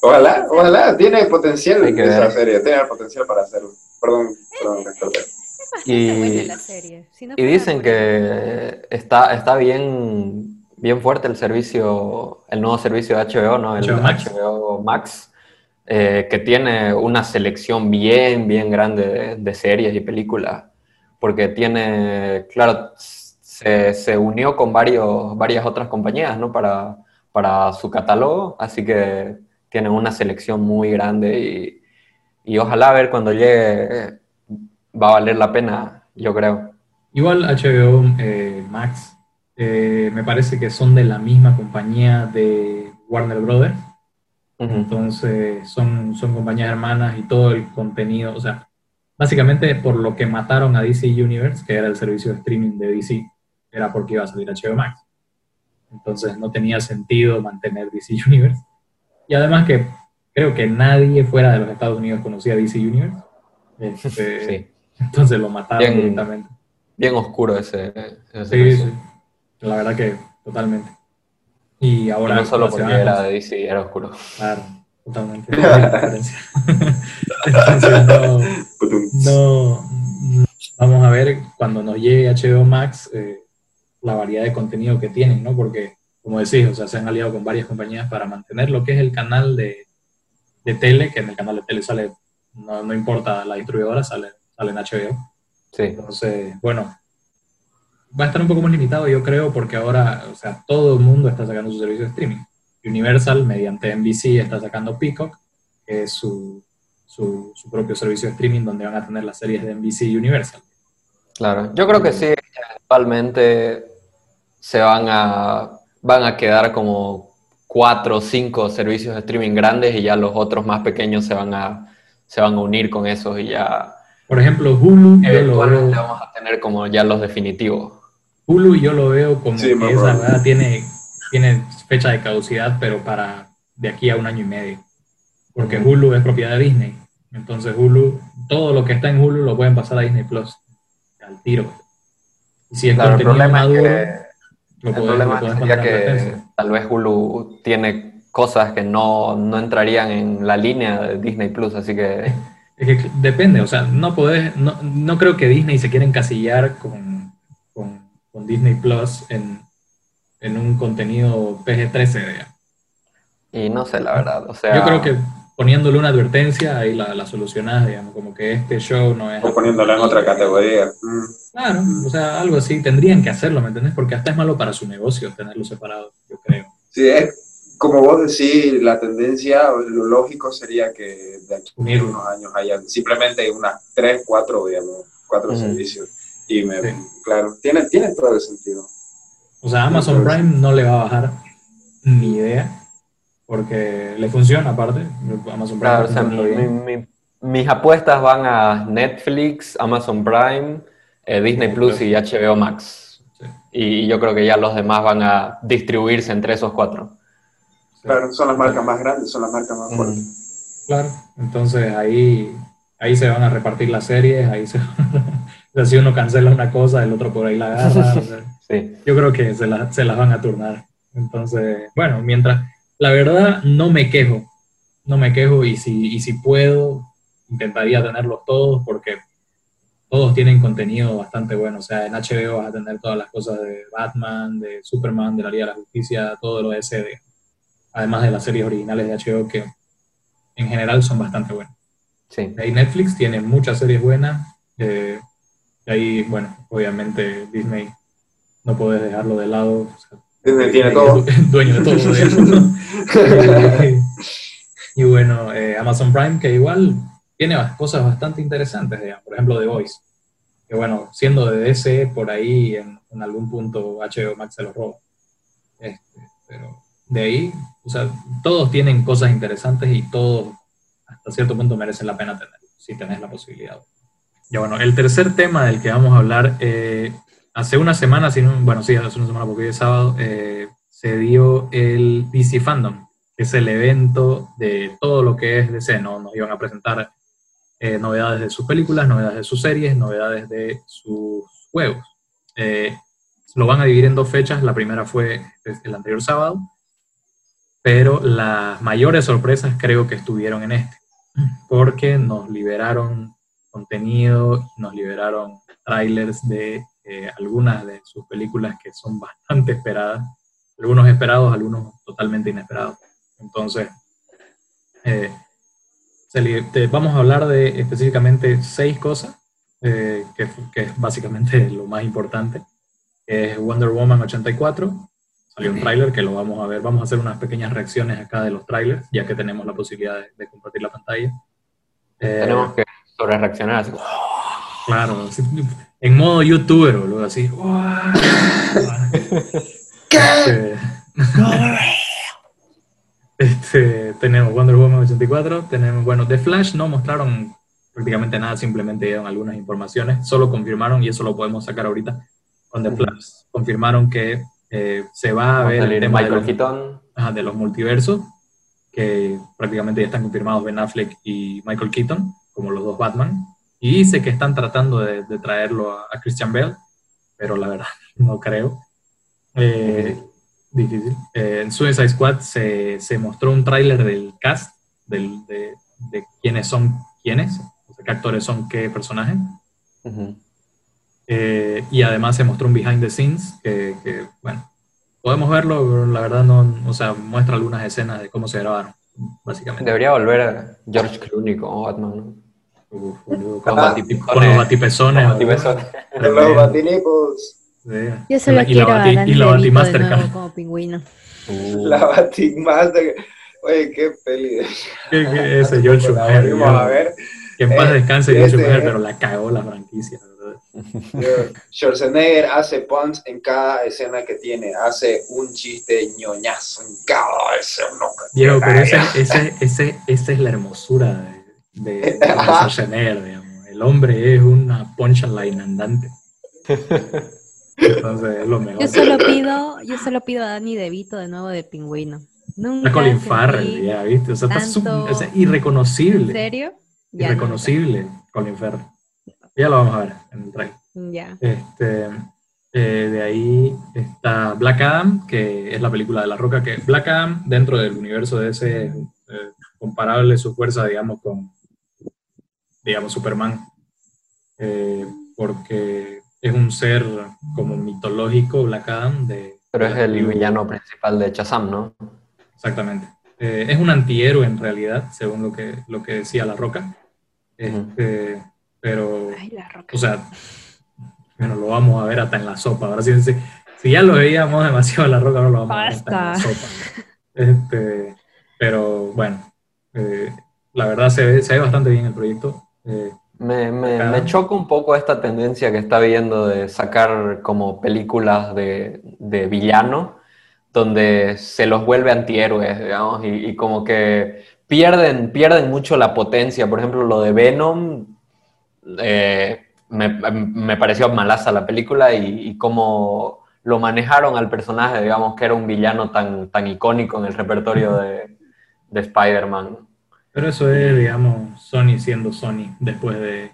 Ojalá, ojalá, tiene potencial que esa serie, tiene potencial para hacerlo. Perdón, perdón, y, la serie. y dicen que está, está bien, bien fuerte el servicio, el nuevo servicio de HBO, ¿no? El HBO Max, eh, que tiene una selección bien, bien grande de, series y películas, porque tiene, claro, se, se, unió con varios, varias otras compañías, ¿no? Para, para su catálogo, así que tienen una selección muy grande y, y ojalá a ver cuando llegue va a valer la pena, yo creo. Igual HBO eh, Max eh, me parece que son de la misma compañía de Warner Brothers. Entonces son, son compañías hermanas y todo el contenido, o sea, básicamente por lo que mataron a DC Universe, que era el servicio de streaming de DC, era porque iba a salir HBO Max. Entonces no tenía sentido mantener DC Universe. Y además que creo que nadie fuera de los Estados Unidos conocía DC Universe. Este, entonces lo mataron bien, directamente. Bien oscuro ese. sí, sí, La verdad que totalmente. Y ahora. no solo porque era de DC, era oscuro. Claro, totalmente. Entonces no, Vamos a ver cuando nos llegue HBO Max eh, la variedad de contenido que tienen, ¿no? Porque como decís, o sea, se han aliado con varias compañías para mantener lo que es el canal de, de tele, que en el canal de tele sale, no, no importa la distribuidora, sale, sale en HBO. Sí. Entonces, bueno, va a estar un poco más limitado, yo creo, porque ahora, o sea, todo el mundo está sacando su servicio de streaming. Universal, mediante NBC, está sacando Peacock, que es su, su, su propio servicio de streaming donde van a tener las series de NBC y Universal. Claro, yo creo que sí, actualmente se van a van a quedar como cuatro o cinco servicios de streaming grandes y ya los otros más pequeños se van a, se van a unir con esos y ya... Por ejemplo, Hulu, lo veo... vamos a tener como ya los definitivos. Hulu yo lo veo como que esa verdad tiene, tiene fecha de caducidad, pero para de aquí a un año y medio. Porque Hulu es propiedad de Disney. Entonces Hulu, todo lo que está en Hulu lo pueden pasar a Disney Plus. Al tiro. Y si el problema es que el problema sería que tal vez Hulu tiene cosas que no, no, entrarían en la línea de Disney Plus, así que... Es que depende, o sea, no podés, no, no creo que Disney se quiera encasillar con, con, Disney Plus en, en, un contenido PG-13, Y no sé, la verdad, o sea... Yo creo que poniéndole una advertencia, ahí la, la solucionás, digamos, como que este show no es... O poniéndolo en otra categoría. Mm. Claro, o sea, algo así, tendrían que hacerlo, ¿me entendés? Porque hasta es malo para su negocio tenerlo separado, yo creo. Sí, es como vos decís, la tendencia, lo lógico sería que de aquí a unos años haya simplemente unas tres, cuatro, digamos, cuatro servicios. Y me, claro, tiene, tiene todo el sentido. O sea, Amazon Prime no le va a bajar ni idea porque le funciona aparte. Amazon Prime. Claro, o sea, mis apuestas van a Netflix, Amazon Prime, eh, Disney Plus y HBO Max. Y yo creo que ya los demás van a distribuirse entre esos cuatro. Claro, son las marcas más grandes, son las marcas más fuertes. Claro, entonces ahí, ahí se van a repartir las series, ahí se si uno cancela una cosa, el otro por ahí la agarra. Yo creo que se, se las van a turnar. Entonces, bueno, mientras la verdad, no me quejo. No me quejo y si, y si puedo, intentaría tenerlos todos porque todos tienen contenido bastante bueno. O sea, en HBO vas a tener todas las cosas de Batman, de Superman, de la Liga de la Justicia, todo lo de ese. además de las series originales de HBO que en general son bastante buenas. Sí. Ahí Netflix tiene muchas series buenas. Eh, ahí, bueno, obviamente Disney no puedes dejarlo de lado. o sea, Disney tiene es todo. du- dueño de todo. Eh, y bueno, eh, Amazon Prime, que igual tiene cosas bastante interesantes, digamos. por ejemplo, The Voice. Que bueno, siendo de DC, por ahí en, en algún punto HBO Max se lo roba. Este, pero de ahí, o sea, todos tienen cosas interesantes y todos hasta cierto punto merecen la pena tener, si tenés la posibilidad. Ya bueno, el tercer tema del que vamos a hablar, eh, hace una semana, bueno, sí, hace una semana porque hoy es sábado, eh, se dio el DC Fandom, que es el evento de todo lo que es DC, ¿no? Nos iban a presentar eh, novedades de sus películas, novedades de sus series, novedades de sus juegos. Eh, lo van a dividir en dos fechas, la primera fue el anterior sábado, pero las mayores sorpresas creo que estuvieron en este, porque nos liberaron contenido, nos liberaron trailers de eh, algunas de sus películas que son bastante esperadas, algunos esperados, algunos totalmente inesperados. Entonces, eh, vamos a hablar de específicamente seis cosas, eh, que, que es básicamente lo más importante. Es Wonder Woman 84, salió un tráiler que lo vamos a ver, vamos a hacer unas pequeñas reacciones acá de los trailers, ya que tenemos la posibilidad de, de compartir la pantalla. Eh, Tenemos que sobre reaccionar así. Claro, así, en modo youtuber, boludo, así. Este, este, tenemos Wonder Woman 84, tenemos, bueno, The Flash no mostraron prácticamente nada, simplemente dieron algunas informaciones, solo confirmaron, y eso lo podemos sacar ahorita, con The. Flash, confirmaron que eh, se va a ver el tema de Michael los, Keaton. ajá, de los multiversos, que prácticamente ya están confirmados Ben Affleck y Michael Keaton, como los dos Batman, y dice que están tratando de, de traerlo a, a Christian Bale, pero la verdad no creo. Eh, difícil. Eh, en Suicide Squad se, se mostró un tráiler del cast, del, de, de quiénes son quiénes, o sea, qué actores son qué personajes. Eh, y además se mostró un behind the scenes que, que, bueno, podemos verlo, pero la verdad no, o sea, muestra algunas escenas de cómo se grabaron, básicamente. Debería volver George Clooney como Batman, ¿no? Uf, boludo, Con con, batipezones. con los batipezones. Los. Sí. Yo solo Y la quiero a bati- y la como pingüino. Uh, La Batimaster. Oye, qué peli. de- ¿Qué- qué- ese George Schumacher, ya. a ver. Que en paz Eh, descanse George Schumacher, pero la cagó la franquicia. Schwarzenegger hace puns en cada escena que tiene. Hace un chiste ñoñazo en cada escena. Diego, pero ese, ese, ese, esa es la hermosura de, de, de. Schwarzenegger, digamos. El hombre es una punchline andante. Entonces es lo mejor. Yo solo pido, yo solo pido a Danny DeVito de nuevo de pingüino. Nunca Está Colin Farrell, ya, ¿viste? O sea, está su- tanto- o sea, ¿En irreconocible. serio? Ya, Irreconocible, Colin Farrell. Ya lo vamos a ver en el trailer. nunca. Ya. Este, eh, de ahí está Black Adam, que es la película de La Roca, que Black Adam, dentro del universo de ese, eh, comparable su fuerza, digamos, con, digamos, Superman, eh, porque es un ser como mitológico, Black Adam, de... Pero es el villano principal de Shazam, ¿no? Exactamente. Eh, es un antihéroe en realidad, según lo que, lo que decía La Roca. Este, Pero, Ay, la roca. o sea, bueno, lo vamos a ver hasta en la sopa. Ahora sí, sí, si ya lo veíamos demasiado en La Roca, ahora lo vamos a ver hasta en la sopa. Este, pero bueno, eh, la verdad se ve, se ve bastante bien el proyecto. Eh, Me, me- me choca un poco esta tendencia que está viendo de sacar como películas de, de villano, donde se los vuelve antihéroes, digamos, y, y como que pierden, pierden mucho la potencia. Por ejemplo, lo de Venom, eh, me, me pareció malaza la película y, y cómo lo manejaron al personaje, digamos, que era un villano tan, tan icónico en el repertorio de, de Spider-Man. pero eso es, digamos, Sony siendo Sony después de,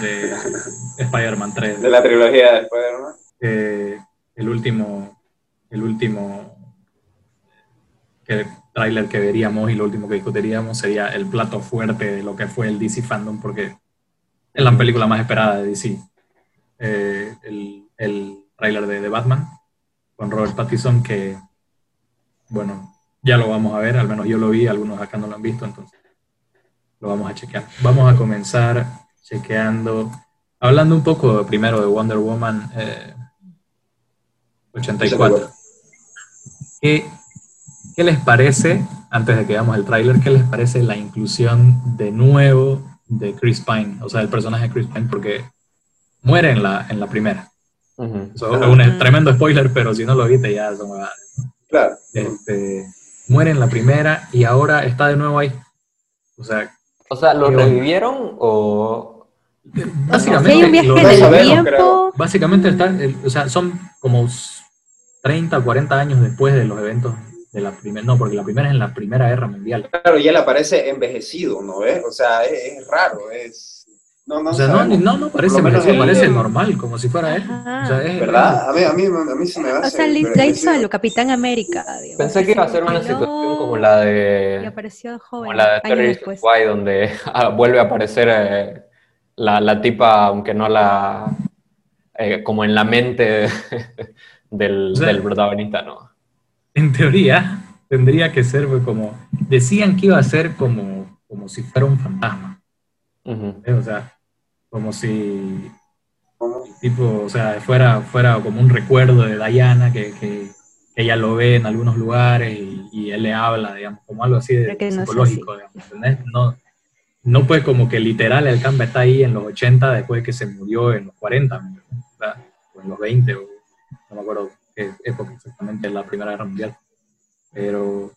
de Spider-Man 3. De la trilogía de Spider-Man. eh, el último, el último que, tráiler que veríamos y lo último que discutiríamos sería el plato fuerte de lo que fue el DC Fandom, porque es la película más esperada de DC. Eh, el, el tráiler de, de Batman con Robert Pattinson, que, bueno, ya lo vamos a ver, al menos yo lo vi, algunos acá no lo han visto, entonces lo vamos a chequear. Vamos a comenzar chequeando, hablando un poco primero de Wonder Woman 84. Eh, ¿Qué, ¿Qué les parece, antes de que veamos el tráiler, qué les parece la inclusión de nuevo de Chris Pine, o sea, el personaje de Chris Pine, porque muere en la, en la primera. Es un tremendo spoiler, pero si no lo viste ya eso me va. Claro. Este, muere en la primera y ahora está de nuevo ahí. O sea, o sea ¿lo revivieron o...? Básicamente, hay un viaje tiempo. Básicamente está, o sea, son como 30 o 40 años después de los eventos de la primera, no, porque la primera es en la Primera Guerra Mundial. Claro, y él aparece envejecido, ¿no ves? O sea, es, raro, es... No, no, o sea, no, no, no, parece, parece normal, como si fuera él. O sea, es, ¿Verdad? A mí, a, mí, a mí se me va a O sea, le hizo a lo Capitán América. Pensé que iba a ser una situación como la de... Y apareció joven. Como la de Terry White, donde vuelve a aparecer eh, la, la, tipa, aunque no la... Eh, como en la mente del, del protagonista, ¿no? En teoría, tendría que ser como... Decían que iba a ser como, como si fuera un fantasma. O sea, como si tipo, o sea, fuera, fuera como un recuerdo de Diana que, que, ella lo ve en algunos lugares y, él le habla, digamos, como algo así de psicológico, digamos, No, no pues como que literal el cambio está ahí en los 80 después de que se murió en los 40, o en los 20, o no me acuerdo época exactamente, la Primera Guerra Mundial. Pero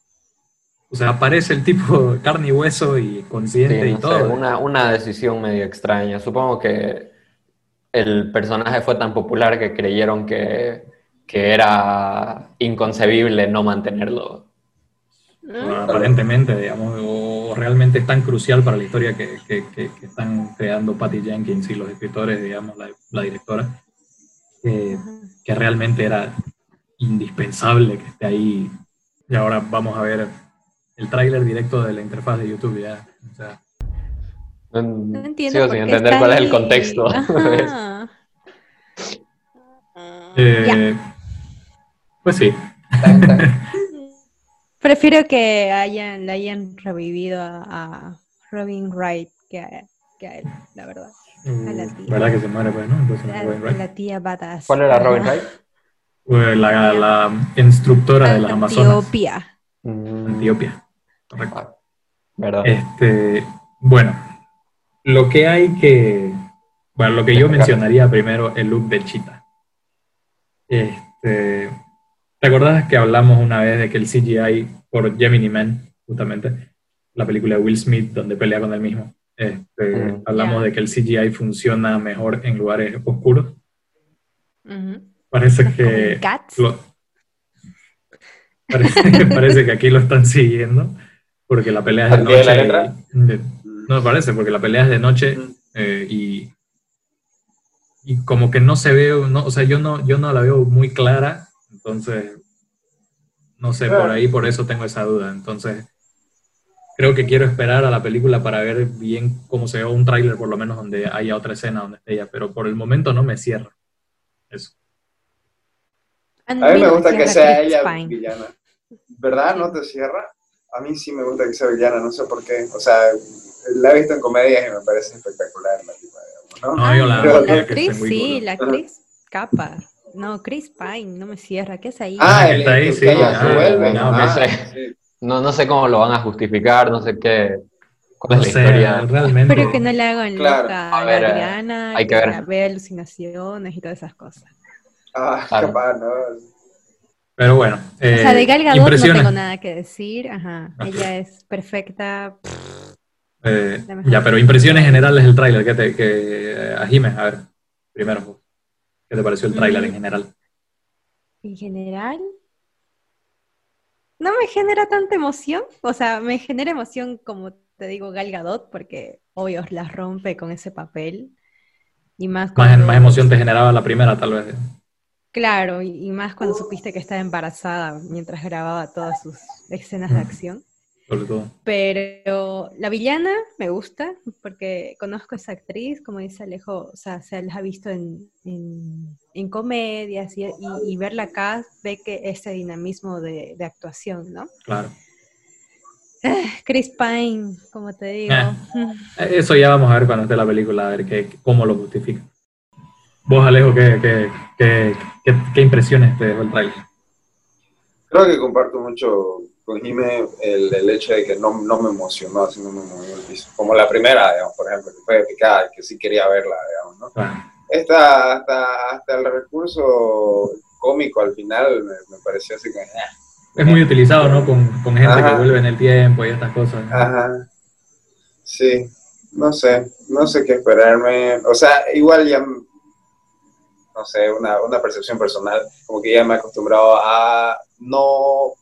o sea, aparece el tipo carne y hueso y consciente y todo. una, una, decisión medio extraña. Supongo que el personaje fue tan popular que creyeron que, que era inconcebible no mantenerlo. aparentemente, digamos, o realmente es tan crucial para la historia que, que, que, están creando Patty Jenkins y los escritores, digamos, la, la directora, que realmente era indispensable que esté ahí. Y ahora vamos a ver el tráiler directo de la interfaz de YouTube ya. O sea, no, entiendo sigo sin entender cuál es el contexto. eh, pues sí. Prefiero que hayan, le hayan revivido a, Robin Wright que a, que a, él, la verdad. A la tía. ¿Verdad que se muere, pues, no? la, Robin Wright. la tía Badass. ¿Cuál era Robin Wright? Pues la, la, instructora de las Amazonas. Antioquia. Mm. Antioquia. Correcto. ¿Verdad? Este, bueno, lo que hay que. Bueno, lo que yo mencionaría primero, el look de Chita. Este, ¿Te acordás que hablamos una vez de que el CGI por Gemini Man, justamente, la película de Will Smith, donde pelea con él mismo? Este, hablamos de que el CGI funciona mejor en lugares oscuros. Parece que. parece, parece que aquí lo están siguiendo porque la pelea es de noche. no me parece, porque la pelea es de noche eh, y, y como que no se ve, no, o sea, yo no, yo no la veo muy clara, entonces, no sé, por ahí, por eso tengo esa duda. Entonces, creo que quiero esperar a la película para ver bien cómo se ve un tráiler, por lo menos donde haya otra escena donde esté ella, pero por el momento no me cierra. Eso. A mí me gusta que sea ella villana. ¿Verdad? ¿No te cierra? a mí sí me gusta que sea villana, no sé por qué. O sea, la he visto en comedias y me parece espectacular la tipa, ¿no? No, yo la, la, la actriz sí, la actriz capa. No, Chris Pine, no me cierra, ¿qué es ahí? Ah, ah el, está ahí, sí. Ah, vuelve. No, no, sé. No, no sé cómo lo van a justificar, no sé qué. ¿Cuál es la historia? Realmente. Pero que no le hagan claro. loca a, ver, a Adriana, hay que, ver. ve alucinaciones y todas esas cosas. Ah, capaz, ¿no? Pero bueno. Eh, o sea, de Gal Gadot no tengo nada que decir. Ajá. Ella es perfecta. Eh, ya, pero impresiones generales del tráiler. ¿Qué te, que, eh, a Jiménez, a ver, primero, ¿qué te pareció el tráiler en mm. general? En general, no me genera tanta emoción. O sea, me genera emoción, como te digo, Gal Gadot, porque obvio la rompe con ese papel. Y más, más, más emoción te generaba la primera, tal vez. Claro, y, más cuando supiste que estaba embarazada mientras grababa todas sus escenas de acción. Sobre todo. Pero la villana me gusta porque conozco a esa actriz, como dice Alejo, o sea, se las ha visto en, en comedias y, y, verla acá, ve que ese dinamismo de, de actuación, ¿no? Claro. Chris Pine, como te digo. Eh, eso ya vamos a ver cuando esté la película, a ver qué, cómo lo justifica. Vos, Alejo, ¿qué, qué, qué, qué impresiones te dejó el trailer? Creo que comparto mucho con Jimé el, el, hecho de que no, no me emocionó, así no me movió el piso. Como la primera, digamos, por ejemplo, que fue picada, que sí quería verla, digamos, ¿no? Esta, hasta, hasta el recurso cómico al final me, me pareció así que... Eh, es muy utilizado, ¿no? Con, con gente que vuelve en el tiempo y estas cosas. Ajá. Sí, no sé, no sé qué esperarme. O sea, igual ya, no sé, una, una percepción personal, como que ya me he acostumbrado a no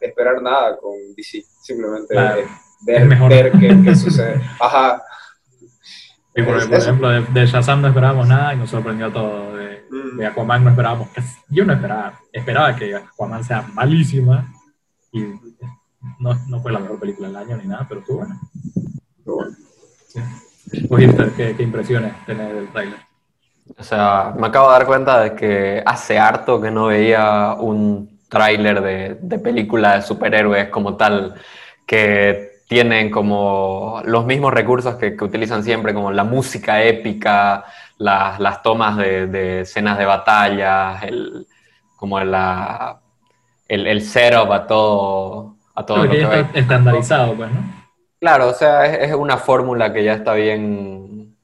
esperar nada con DC, simplemente ver, ver qué, qué sucede. Ajá. Y por, ejemplo, de, de, Shazam no esperábamos nada y nos sorprendió todo. De, mm. de Aquaman no esperábamos. Yo no esperaba. Esperaba que Aquaman sea malísima y no, no fue la mejor película del año ni nada, pero estuvo buena. Estuvo bueno. Sí. ¿qué, ¿qué, impresiones tenés del trailer? O sea, me acabo de dar cuenta de que hace harto que no veía un tráiler de, de película de superhéroes como tal, que tienen como los mismos recursos que, que utilizan siempre, como la música épica, las, las tomas de, de, escenas de batalla, el, como la, el, el setup a todo, a todo lo que está estandarizado, pues, ¿no? Claro, o sea, es, es una fórmula que ya está bien,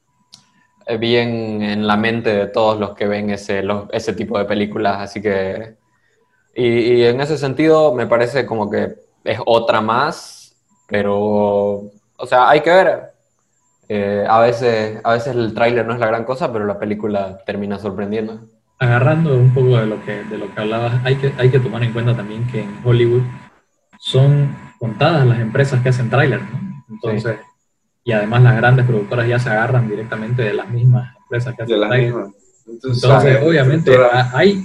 bien en la mente de todos los que ven ese, los, ese tipo de películas, así que... Y, y en ese sentido me parece como que es otra más pero, o sea, hay que ver. Eh, a, veces, a veces el tráiler no es la gran cosa, pero la película termina sorprendiendo. Agarrando un poco de lo que, de lo que hablabas, hay que, hay que tomar en cuenta también que en Hollywood son contadas las empresas que hacen tráiler, ¿no? Entonces, sí. y además las grandes productoras ya se agarran directamente de las mismas empresas que hacen tráiler. Entonces, Entonces obviamente, hay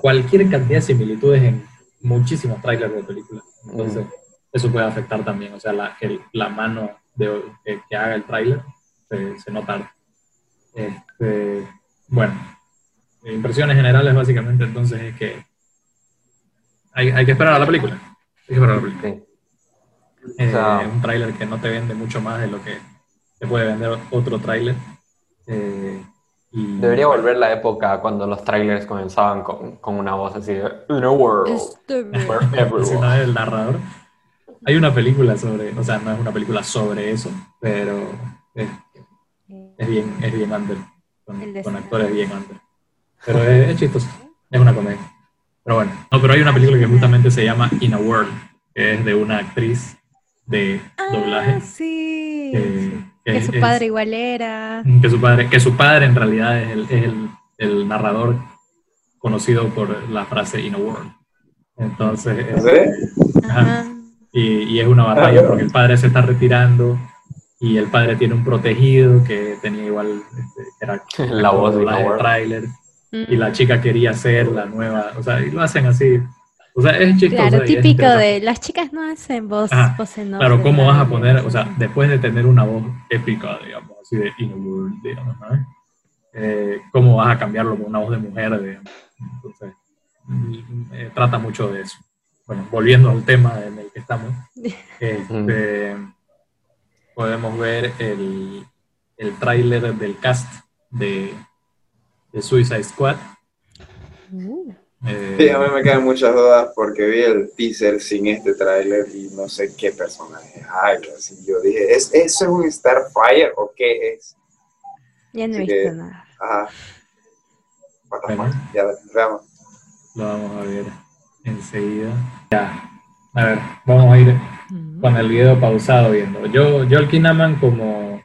cualquier cantidad de similitudes en muchísimos trailers de películas. Entonces, mm eso puede afectar también, o sea, la, que la mano de, que, que haga el tráiler se, se nota. Este, bueno, impresiones generales básicamente entonces es que hay, hay que esperar a la película. Hay que esperar a la película. Sí. Eh, o sea, un tráiler que no te vende mucho más de lo que te puede vender otro tráiler. Eh, y... Debería volver la época cuando los trailers comenzaban con, con una voz así de In a world where everyone... el narrador. Hay una película sobre, o sea, no es una película sobre eso, pero es, es bien, es bien under, con, con actores bien under. Pero es, es, chistoso, es una comedia. Pero bueno, no, pero hay una película que justamente se llama In a World, que es de una actriz de doblaje. Ah, sí. Que, que, que su es, padre igual era. Que su padre, que su padre en realidad es el, es el, el narrador conocido por la frase In a World. Entonces, ¿Sí? ajá. Y, y, es una batalla porque el padre se está retirando y el padre tiene un protegido que tenía igual, este, era la voz de la trailer mm. y la chica quería ser la nueva, o sea, y lo hacen así. O sea, es chistoso. Claro, típico de las chicas no hacen voz, Ajá, voz en Claro, ¿cómo vas a poner, o sea, después de tener una voz épica, digamos, así de in digamos, ¿no? eh, ¿cómo vas a cambiarlo con una voz de mujer, digamos? Entonces, eh, trata mucho de eso bueno, volviendo al tema en el que estamos, este, podemos ver el, el tráiler del cast de, de, Suicide Squad. Uh. Eh, sí, a mí me quedan muchas dudas porque vi el teaser sin este tráiler y no sé qué personaje hay. Así yo dije, ¿es, ¿eso es un Starfire o qué es? Ya no he visto nada. Ajá. Bueno, ya veamos. Lo vamos a ver enseguida. Ya, a ver, vamos a ir con el video pausado viendo. Yo, Joel Kinnaman como,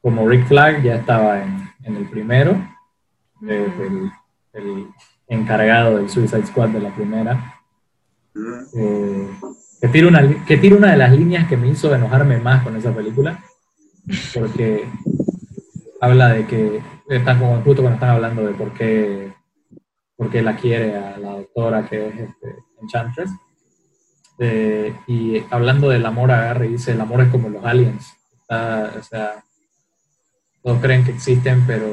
como Rick Flag ya estaba en, en el primero, eh, el, el, encargado del Suicide Squad de la primera. Eh, que, tira una, que tira una de las líneas que me hizo enojarme más con esa película, porque habla de que están como justo cuando están hablando de por qué porque la quiere a la doctora que es este, Enchantress. Eh, y hablando del amor, agarre y dice, el amor es como los aliens. Está, o sea, todos creen que existen, pero,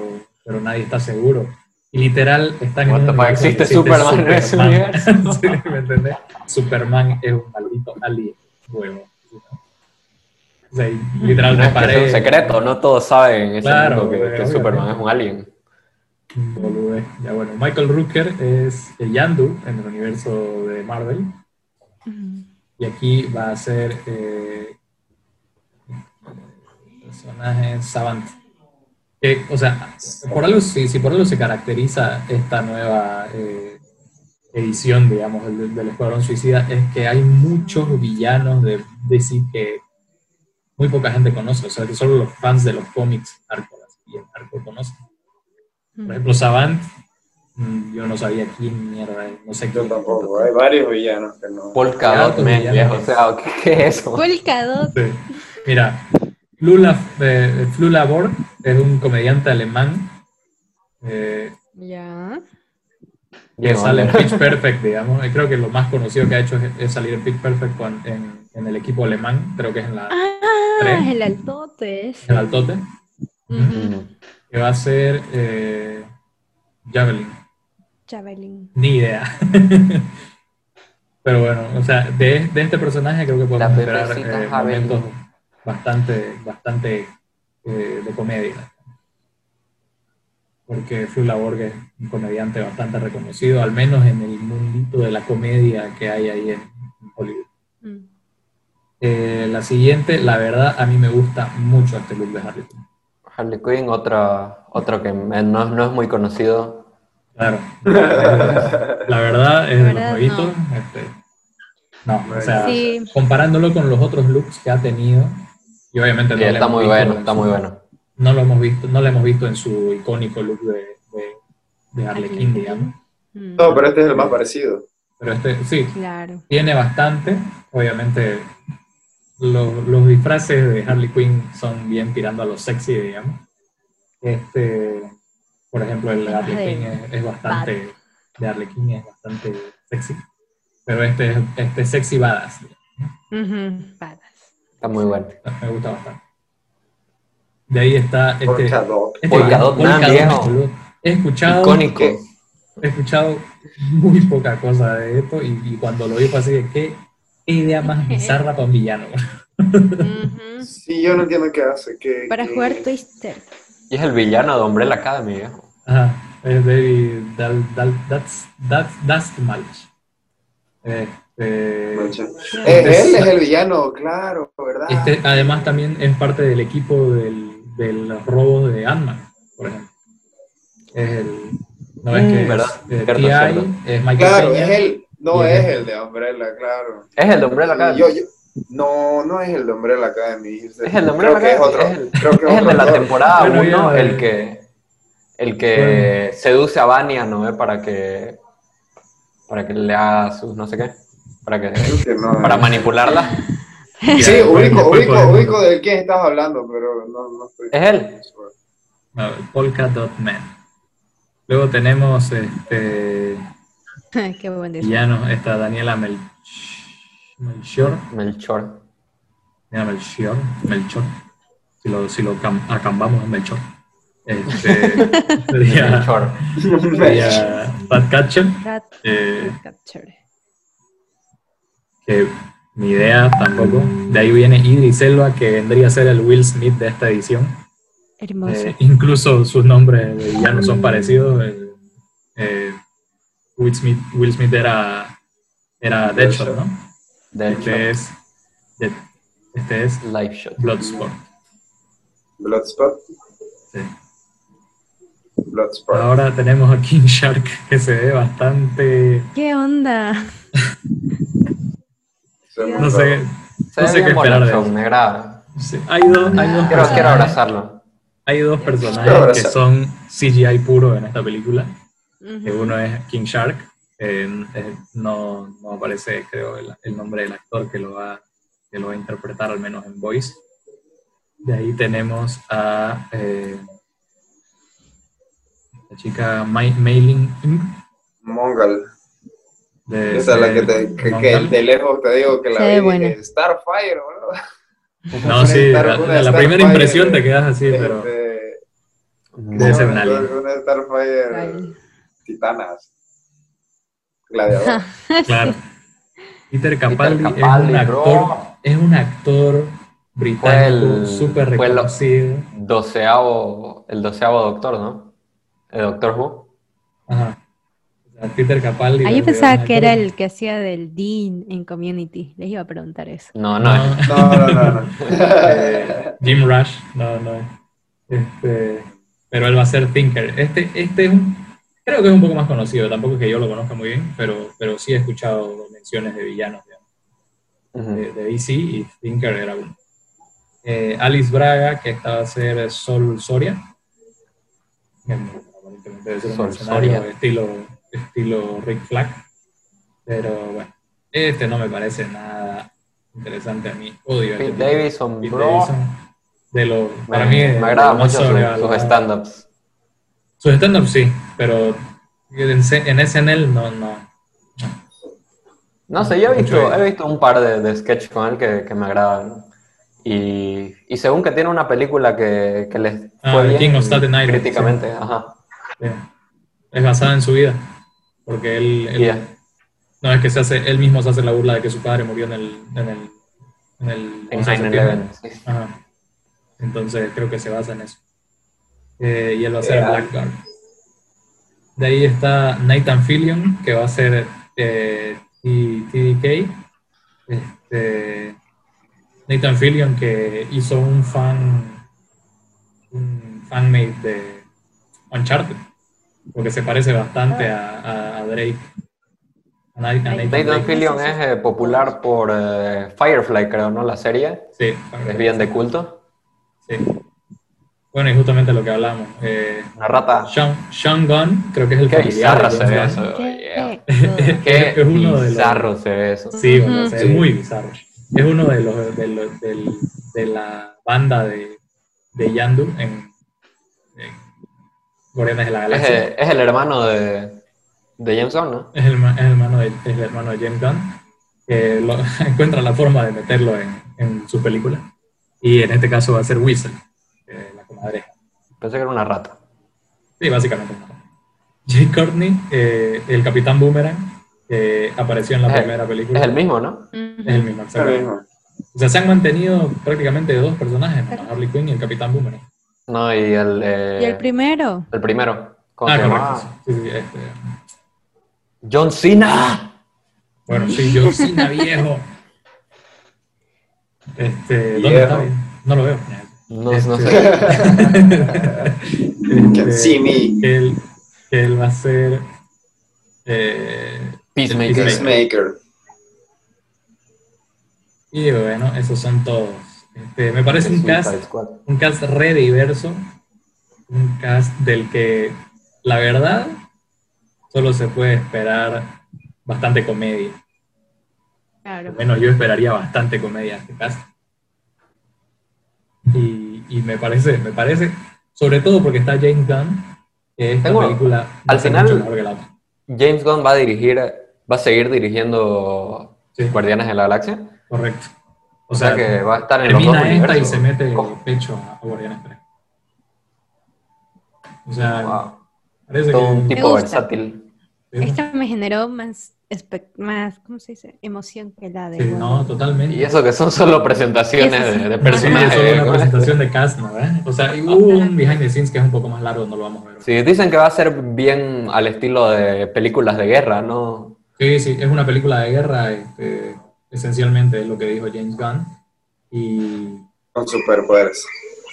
pero nadie está seguro. Y literal, están the fuck, ¿existe Superman en ese universo? sí, ¿me entendés? Superman es un maldito alien, huevo. O sea, y literal No me es un secreto, no todos saben en ese Claro, mundo que. Superman es un alien. Ya bueno, Michael Rooker es el Yandu en el universo de Marvel. Y aquí va a ser eh, el personaje Savant. Que, o sea, por algo, si, si por algo se caracteriza esta nueva eh, edición, digamos, del, del Escuadrón Suicida, es que hay muchos villanos de DC que muy poca gente conoce. O sea, que solo los fans de los cómics hardcore, así bien hardcore conocen. Por ejemplo, Savant, yo no sabía quién mierda es, no sé Yo quién. tampoco, hay varios villanos que no. Polka Ya, Dot pues, Man, viejo, no o sea, ¿qué, qué es eso? Polkadot. Sí. Mira, Flula, eh, Flula Borg es un comediante alemán eh, Ya. que sale en. Pitch Perfect, digamos. Y creo que lo más conocido que ha hecho es, es salir en Pitch Perfect con- en, en el equipo alemán, creo que es en la Ah, ¿Tres? el altote el Altote. Mm. que va a ser eh, Javelin. Javelin. Ni idea. Pero bueno, o sea, de, de este personaje creo que podemos esperar eh, momentos bastante, bastante eh, de comedia. Porque Flula Borg es un comediante bastante reconocido, al menos en el mundito de la comedia que hay ahí en, en Hollywood. Mm. Eh, la siguiente, la verdad, a mí me gusta mucho este look de Harley Quinn. Harley Quinn, otra, otro que no, no es muy conocido. Claro. La verdad es de los verdad, nuevitos. este, no, o sea, Sí. comparándolo con los otros looks que ha tenido, y obviamente no está muy bueno, en está su- muy bueno. No lo hemos visto, no lo hemos visto en su icónico look de, de, de Harley Quinn, digamos. Mm. No, pero este es el más parecido. Pero este, sí, Claro. tiene bastante. Obviamente, los, los disfraces de Harley Quinn son bien tirando a lo sexy, digamos. Este, por ejemplo, el Quinn es, es bastante, de Harley Quinn es bastante sexy. Pero este, es- este es sexy badass. Badass. Está muy bueno. Me gusta bastante. De ahí está este. Polka Dot. este Polka Dot Man, Polka Dot viejo. boludo. He escuchado, Icónico. he escuchado muy poca cosa de esto y, y cuando lo vi fue así de qué idea más bizarra para un villano. Sí, yo no entiendo qué hace. Que, Para que- jugar Twister. Y es el villano de Umbrella Academy, viejo. Ajá, es David Dal, Dal, that's, that's, Dastmalch. Este, Mancha. Eh, él es el villano, claro, ¿verdad? este, además también es parte del equipo del, de los robos de Ant-Man, por ejemplo. Es el, no es Mm, que verdad, es, eh, cierto, T.I., cierto. es Michael Claro, Peña, es él. No es es- el de Umbrella, claro. Es el de Umbrella Academy. yo, yo- no, no es el de Umbrella Academy. Es Es el de Umbrella creo que es Academy, otro. es el- creo que Es el de la temporada Bueno, 1, ya, el eh. que, el que seduce a Vania, ¿no? ve? Para que, para que le haga sus no sé qué. Para, que, Creo que no. para manipularla. y Sí, ubico, ubico, ubico de quién estás hablando, pero no, no estoy. Es él. no, Polka Dot Man. Luego tenemos este Qué buen disfraz. villano, esta Daniela Melch, Melchior, Melchor. Daniela Melchior, Melchor, si lo, si lo cam- acambamos en Melchor. Este, sería, Melchor. sería Ratcatcher, Rat eh, Catcher. que ni idea tampoco. De ahí viene Idris Elba, que vendría a ser el Will Smith de esta edición. Hermoso. Eh, incluso sus nombres de villanos son parecidos. Eh, eh, Will, Smith, Will Smith era, era Deadshot, ¿no? Este es, este es Live Shot. Bloodsport. Bloodspot. sí. Bloodspot. Ahora tenemos a King Shark, que se ve bastante. ¿Qué onda? No sé. Se No sé qué esperar de él. me agrada. sí, Hay dos, hay dos Quiero, abrazarlo. hay dos personajes que son CGI puro en esta película. uno es King Shark, eh, eh, no, no aparece, creo, el, el nombre del actor que lo, va, que lo va a interpretar, al menos en voice. De ahí tenemos a eh, la chica Mai- Mei-Ling Ng, Mongal. de, Esa es la que, de te, que, que de lejos te digo que la vi, dije, Starfire, boludo. No, sí, la, la primera impresión de- te quedas así, pero Este, un Una- alien. Una Starfire Ay. titanas. Gladiador. Claro. Peter Capaldi, Capaldi, es un bro. actor, es un actor británico el- súper fue el- reconocido. Doceavo, el doceavo doctor, ¿no? El Doctor Who. Ajá. O sea, Peter Capaldi. Ah, yo un pensaba que era el que hacía del Dean en Community. Les iba a preguntar eso. No, no. No, No, no, no, no. eh, Jim Rush, no, no es. Este, pero él va a ser Tinker. Este, este es un, creo que es un poco más conocido, tampoco es que yo lo conozca muy bien, pero, pero sí he escuchado menciones de villanos de, de DC y Tinker era uno. Eh, Alice Braga, que esta va a ser Sol Soria, que aparentemente debe ser un Sol mercenario Soria. estilo, estilo Rick Flag, pero bueno, este no me parece nada interesante a mí, odio este. Davidson, Pete bro. Davidson, de lo, para me, mí, me agrada mucho sus stand-ups. Sus stand-up sí, pero en, en SNL no, no. No sé, yo he visto, he visto un par de, de sketches con él que, que me agradan. Y, y según que tiene una película que, que les Ah, fue bien King of Staten Island, críticamente, ajá. Es basada en su vida. Porque él, no es que se hace, él mismo se hace la burla de que su padre murió en el, en el, en el En 11 de septiembre. 9-11. sí. Ajá. Entonces creo que se basa en eso. Eh, y él va a ser Yeah. Blackguard. De ahí está Nathan Fillion, que va a ser eh, T- TDK. Este, Nathan Fillion, que hizo un fan, un fanmate de Uncharted, porque se parece bastante a, a- a Drake. A Na- a Nathan Nathan Drake. Fillion es eh, popular por eh, Firefly, creo, ¿no? La serie. Sí, Es bien de culto. Sí. Bueno, y justamente lo que hablamos. Eh, Una rata. Sean, Sean Gunn, creo que es el Qué bizarra se ve eso. Qué yeah. Qué Es uno de los- bizarro se ve eso. Sí, bueno, Sí. muy bizarro. Es uno de los de, los- de la banda de, de Yandu en, en Guardianes de la Es, Galaxia. es el hermano de, de James Gunn, ¿no? Es el, es el hermano de, es el hermano de James Gunn, que lo- encuentra la forma de meterlo en, en su película. Y en este caso va a ser Whistle, eh. Pensé que era una rata. Sí, básicamente. Jay Courtney, eh, el Capitán Boomerang, que apareció en la Es primera película. Es el mismo, ¿no? Es el mismo, exactamente. mismo. O sea, se han mantenido prácticamente dos personajes, ¿no? Harley Quinn y el Capitán Boomerang. No, y el, eh, ¿Y el primero? el primero. ¿Cómo Ah, se correcto. llama? Sí, sí, este, John Cena. bueno, sí, yo Cena viejo. Este, ¿Dónde Viejo. está? No lo veo. No, no Este, sé. Can see me. que él, él va a ser eh, Peacemaker. Y bueno, esos son todos. Este, me parece un cast un cast re diverso, un cast del que la verdad solo se puede esperar bastante comedia. Claro. Menos yo esperaría bastante comedia de este cast. Y, y me parece, me parece, sobre todo porque está James Gunn, que esta Tengo- película al final- mucho mejor que la otra. James Gunn va a dirigir, va a seguir dirigiendo Sí, Guardianes de la Galaxia. correcto. O sea, que va a estar en los dos termina esta y se mete Oh, pecho a, Guardianes 3. O sea, wow. parece Todo un que... tipo gusta. versátil. Esta me generó más, más, ¿cómo se dice? Emoción que la de Sí, no, totalmente. Y eso que son solo presentaciones sí. de, de Sí, personajes. solo una ¿no? presentación de cast, ¿no? ¿Eh? O sea, hubo un behind the scenes que es un poco más largo, no lo vamos a ver. Sí, Sí, dicen que va a ser bien al estilo de películas de guerra, ¿no? sí, es una película de guerra, este, esencialmente es lo que dijo James Gunn. Y Con superpoderes.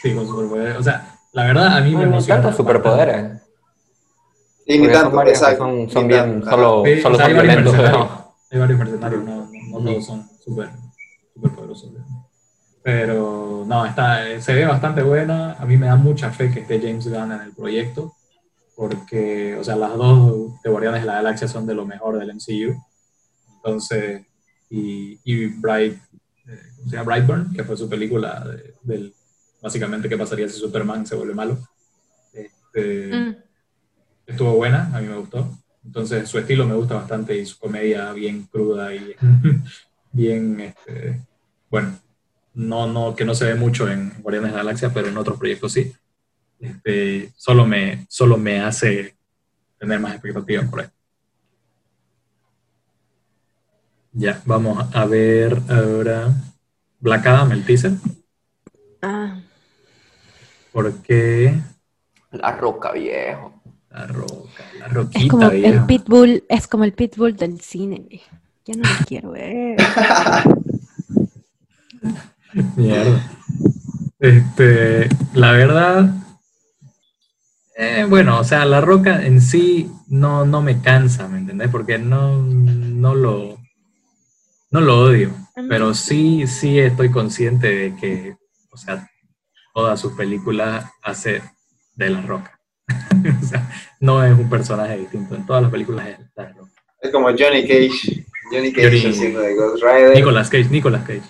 sí, con superpoderes. O sea, la verdad a mí me emociona. tantos superpoderes. Y ni son tanto, varios que exacto. son, son ni bien, tanto. solo, Sí, solo o sea, son hay varios violentos. mercenarios. ¿no? Hay varios mercenarios, no, no, no todos son súper súper poderosos. Pero no, está, se ve bastante buena. A mí me da mucha fe que esté James Gunn en el proyecto, porque, o sea, las dos de Guardianes de la Galaxia son de lo mejor del MCU. Entonces, y, y Bright, eh, ¿cómo se llama? Brightburn, que fue su película de- del, básicamente qué pasaría si Superman se vuelve malo. Este, Mm. Estuvo buena, a mí me gustó. Entonces su estilo me gusta bastante y su comedia bien cruda y bien, este, bueno, no, no, que no se ve mucho en Guardianes de la Galaxia, pero en otros proyectos sí. este, solo, me, solo me hace tener más expectativas por ahí. Ya, vamos a ver ahora Black Adam, el teaser. Ah, Porque La roca, viejo. La roca, la es roquita, como el pitbull, es como el pitbull del cine. Ya no lo quiero ver. Mierda. Este, la verdad, eh, bueno, o sea, la roca en sí no, no me cansa, ¿me entendés? Porque no, no lo, no lo odio, pero sí, sí estoy consciente de que, o sea, todas sus películas hace de la roca. o sea, no es un personaje distinto, en todas las películas es la roca. Es como Johnny Cage. Johnny Cage Johnny- haciendo de Ghost Rider. Nicolas Cage, Nicolas Cage.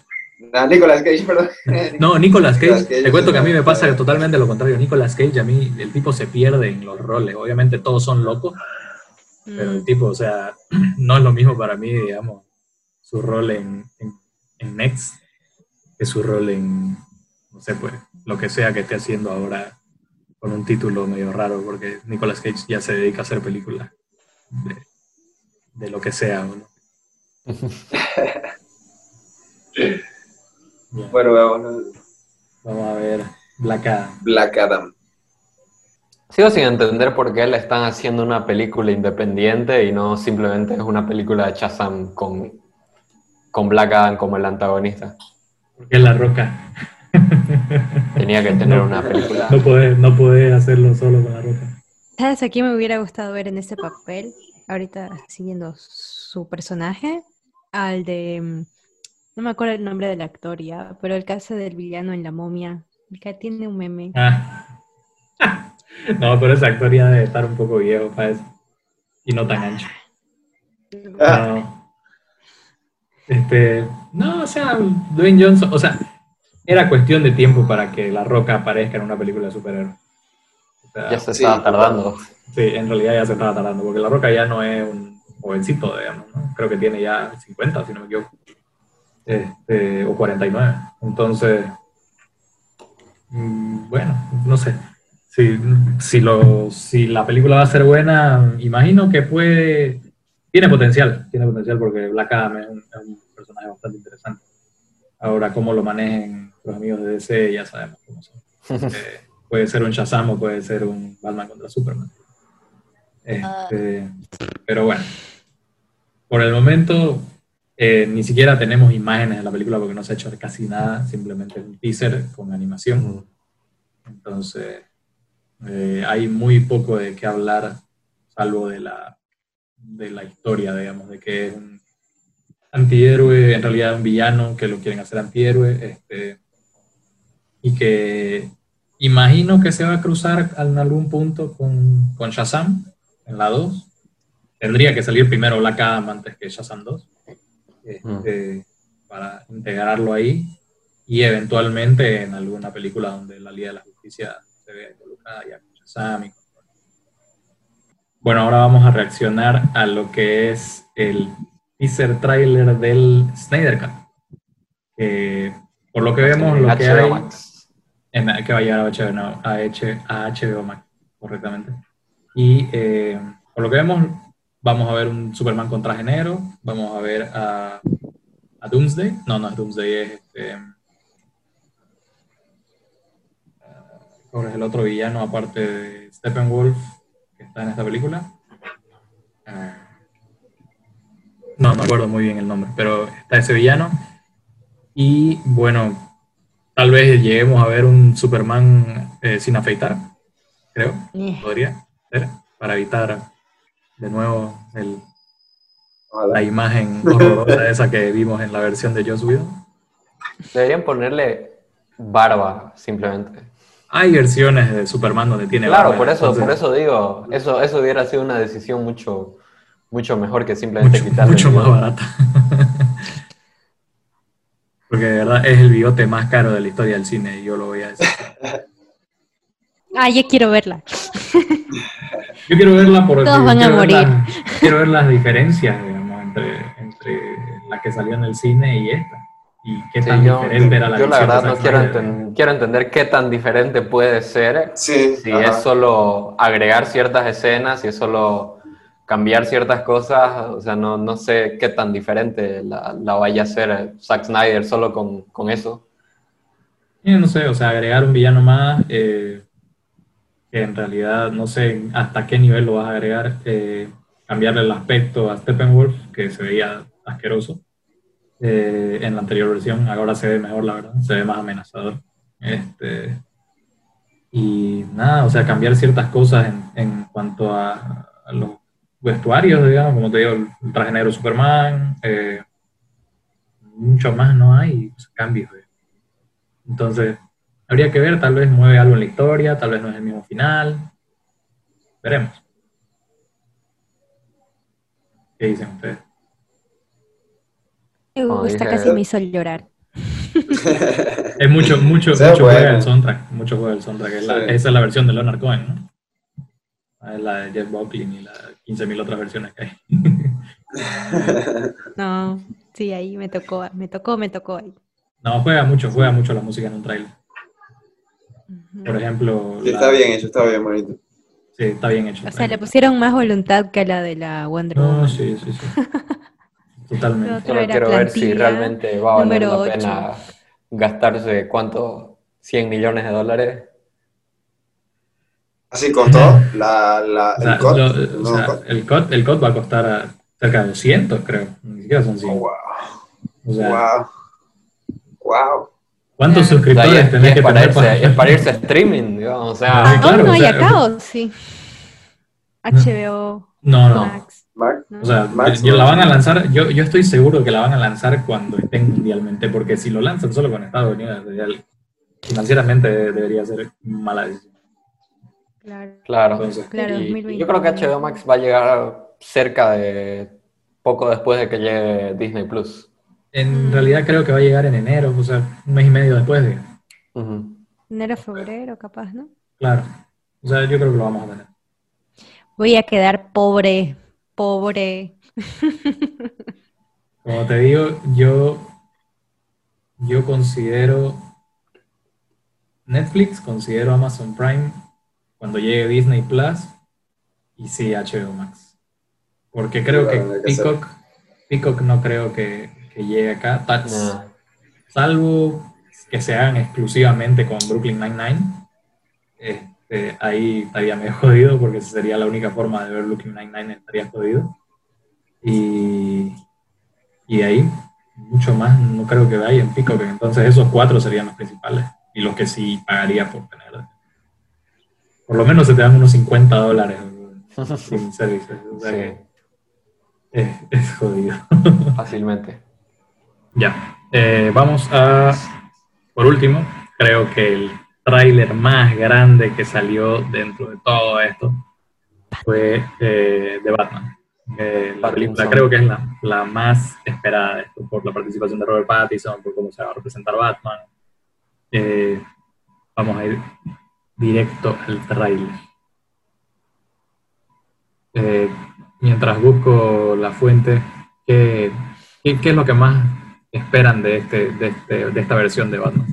No, Nicolas Cage, perdón. No, Nicolas Cage, Nicolas Cage te cuento que a mí me pasa totalmente lo contrario. Nicolas Cage, a mí el tipo se pierde en los roles. Obviamente todos son locos, pero el Mm, tipo, o sea, no es lo mismo para mí, digamos, su rol en, en, en Next que su rol en, no sé, pues, lo que sea que esté haciendo ahora con un título medio raro, porque Nicolas Cage ya se dedica a hacer películas de, de lo que sea, ¿no? Bueno, vamos. Vamos a ver Black Adam. Black Adam. Sigo sin entender por qué le están haciendo una película independiente y no simplemente es una película de Shazam con, con Black Adam como el antagonista. Porque es la roca. Tenía que tener una película. No podés, no podés hacerlo solo con la roca. ¿Sabes a quién me hubiera gustado ver en este papel? Ahorita siguiendo su personaje, al de. mm, No me acuerdo el nombre del actor ya, pero el hace del villano en La momia. El que tiene un meme. Ah. No, pero ese actor ya debe estar un poco viejo para eso. Y no tan ancho. Ah, No. Este, no, o sea, Dwayne Johnson, o sea, era cuestión de tiempo para que La Roca aparezca en una película de superhéroes. O sea, Ya se Sí. estaba tardando. Sí, en realidad ya se estaba tardando, porque La Roca ya no es un jovencito, digamos, ¿no? Creo que tiene ya 50, si no me equivoco. Este, o 49. Entonces, mm, bueno, no sé. Si, si, lo, si la película va a ser buena, imagino que puede... Tiene potencial, tiene potencial porque Black Adam es un, es un personaje bastante interesante. Ahora, cómo lo manejen los amigos de DC, ya sabemos cómo son. Eh, puede ser un Shazam o puede ser un Batman contra Superman. Este, pero bueno, por el momento eh, ni siquiera tenemos imágenes de la película porque no se ha hecho casi nada, simplemente un teaser con animación. Entonces, eh, hay muy poco de qué hablar, salvo de la, de la historia, digamos, de que es un antihéroe, en realidad un villano que lo quieren hacer antihéroe, este, y que imagino que se va a cruzar en algún punto con, con Shazam en la 2. Tendría que salir primero Black Adam antes que Shazam 2, este, para integrarlo ahí y eventualmente en alguna película donde la Liga de la Justicia se vea involucrada ya con Shazam y con bueno, ahora vamos a reaccionar a lo que es el teaser trailer del Snyder Cut. Por lo que vemos, lo que hay. En, que va a llegar a HBO, no, a, HBO Max, correctamente. Y eh, por lo que vemos, vamos a ver un Superman con traje negro, vamos a ver a, a Doomsday, no, no es Doomsday, es este, ah, ¿cuál es el otro villano aparte de Steppenwolf que está en esta película? Ah, no me acuerdo muy bien el nombre, pero está ese villano. Y bueno, tal vez lleguemos a ver un Superman eh, sin afeitar, creo, Eh, podría ser, para evitar de nuevo el- la imagen horrorosa esa que vimos en la versión de Joss Whedon. Deberían ponerle barba, simplemente. Hay versiones de Superman donde tiene Claro, barba, por eso, entonces, por eso digo, eso, eso hubiera sido una decisión mucho, mucho mejor que simplemente mucho, quitarle mucho más barata. Porque de verdad es el bigote más caro de la historia del cine, y yo lo voy a decir. Ah, ya quiero verla. Yo quiero verla por Todos van a quiero ver morir. las- quiero ver las diferencias, digamos, entre, entre la que salió en el cine y esta. y qué tan diferente era la Yo la verdad no quiero, quiero, entender qué tan diferente puede ser sí, si es solo agregar ciertas escenas, si es solo cambiar ciertas cosas, o sea, no, no sé qué tan diferente la, la vaya a hacer Zack Snyder solo con, con eso. no sé, o sea, agregar un villano más, eh, en realidad no sé hasta qué nivel lo vas a agregar, eh, cambiarle el aspecto a Steppenwolf, que se veía asqueroso eh, en la anterior versión. Ahora se ve mejor, la verdad, se ve más amenazador. Este, y nada, o sea, cambiar ciertas cosas en, en cuanto a, los vestuarios, digamos, como te digo, el traje negro Superman, eh, mucho más no hay pues, cambios. Entonces, habría que ver, tal vez mueve algo en la historia, tal vez no es el mismo final. Veremos. ¿Qué dicen ustedes? Esta casi me hizo llorar. es mucho, mucho, mucho juega el soundtrack. Mucho juega el soundtrack. esa es la versión de Leonard Cohen, ¿no? Ah, la de Jeff Buckley y las 15.000 otras versiones que hay. no, sí, ahí me tocó, me tocó, me tocó ahí. No, juega mucho, juega mucho la música en un trailer. Por ejemplo. está bien hecho, está bien bonito. Sí, está bien hecho. O sea, le pusieron más voluntad que la de la Wonder Woman. No, sí, sí, sí. Totalmente. Solo quiero ver si realmente va a valer la pena gastarse cuánto, 100 millones de dólares. Así con todo, la, la, el, COD, el, COD, el COD va a costar cerca de 200, creo. Ni siquiera son 100. wow. wow. Wow. ¿Cuántos suscriptores tenés que para tener? es para irse a streaming, digamos. O sea, ah, claro, no hay acá, ¿o sí? HBO. No, no. O sea, la van a lanzar, yo, yo estoy seguro que la van a lanzar cuando estén mundialmente, porque si lo lanzan solo con Estados Unidos, financieramente debería ser mala decisión. Claro. claro. yo creo que HBO Max va a llegar cerca de poco después de que llegue Disney Plus. En realidad creo que va a llegar en enero, o sea, un mes y medio después de. Enero, febrero, capaz, ¿no? Claro. O sea, yo creo que lo vamos a tener. Voy a quedar pobre pobre. Como te digo, yo, yo considero Netflix, considero Amazon Prime cuando llegue Disney Plus y sí HBO Max. Porque creo que Peacock, Peacock no creo que, llegue acá, salvo que se hagan exclusivamente con Brooklyn Nine-Nine. Este, ahí estaría medio jodido porque sería la única forma de ver Looking Nine-Nine, estaría jodido. Y, y ahí, mucho más, no creo que vaya en pico, entonces esos cuatro serían los principales y los que sí pagaría por tener. Por lo menos se te dan unos 50 dólares sin servicios. es, jodido. Fácilmente. Ya. Eh, vamos a, por último, creo que el tráiler más grande que salió dentro de todo esto fue eh, de Batman. Eh, la película creo que es la, la, más esperada por la participación de Robert Pattinson, por cómo se va a representar Batman. Eh, vamos a ir directo al tráiler. mientras busco la fuente, ¿qué, ¿qué, es lo que más esperan de, este, de, este, de esta versión de Batman?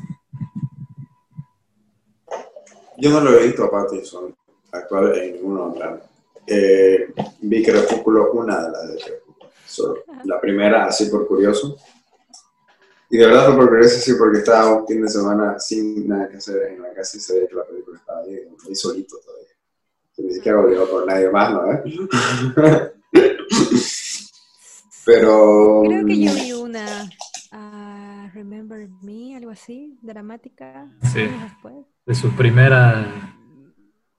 Yo no lo he visto a Pattinson actual en ninguna otra. Eh, vi Crepúsculo, una de las de. La primera, así por curioso. Y de verdad fue por curioso, sí, porque estaba un fin de semana sin nada que hacer en la casa y se veía que la película estaba ahí, ahí solito todavía. Ni siquiera obligado por nadie más, ¿no? ¿Eh? Pero... Creo que yo vi una... Remember Me, algo así, dramática. Sí. De sus primeras.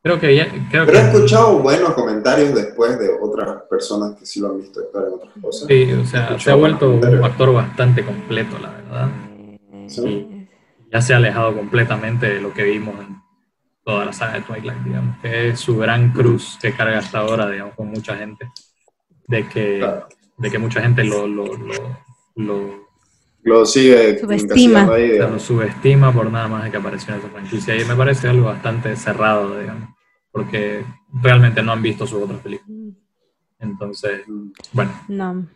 Creo que ya. Creo Pero he escuchado buenos comentarios después de otras personas que sí lo han visto actuar en otras cosas. Sí, o sea, se ha vuelto un actor bastante completo, la verdad. Sí. ya se ha alejado completamente de lo que vimos en toda la saga de Twilight, digamos, que es su gran cruz que carga hasta ahora, digamos, con mucha gente. De que, de que mucha gente lo, lo, lo lo sigue subestima. Ahí, lo subestima por nada más de que apareció en esa franquicia. Y me parece algo bastante cerrado, digamos, porque realmente no han visto sus otras películas. Entonces, bueno. No.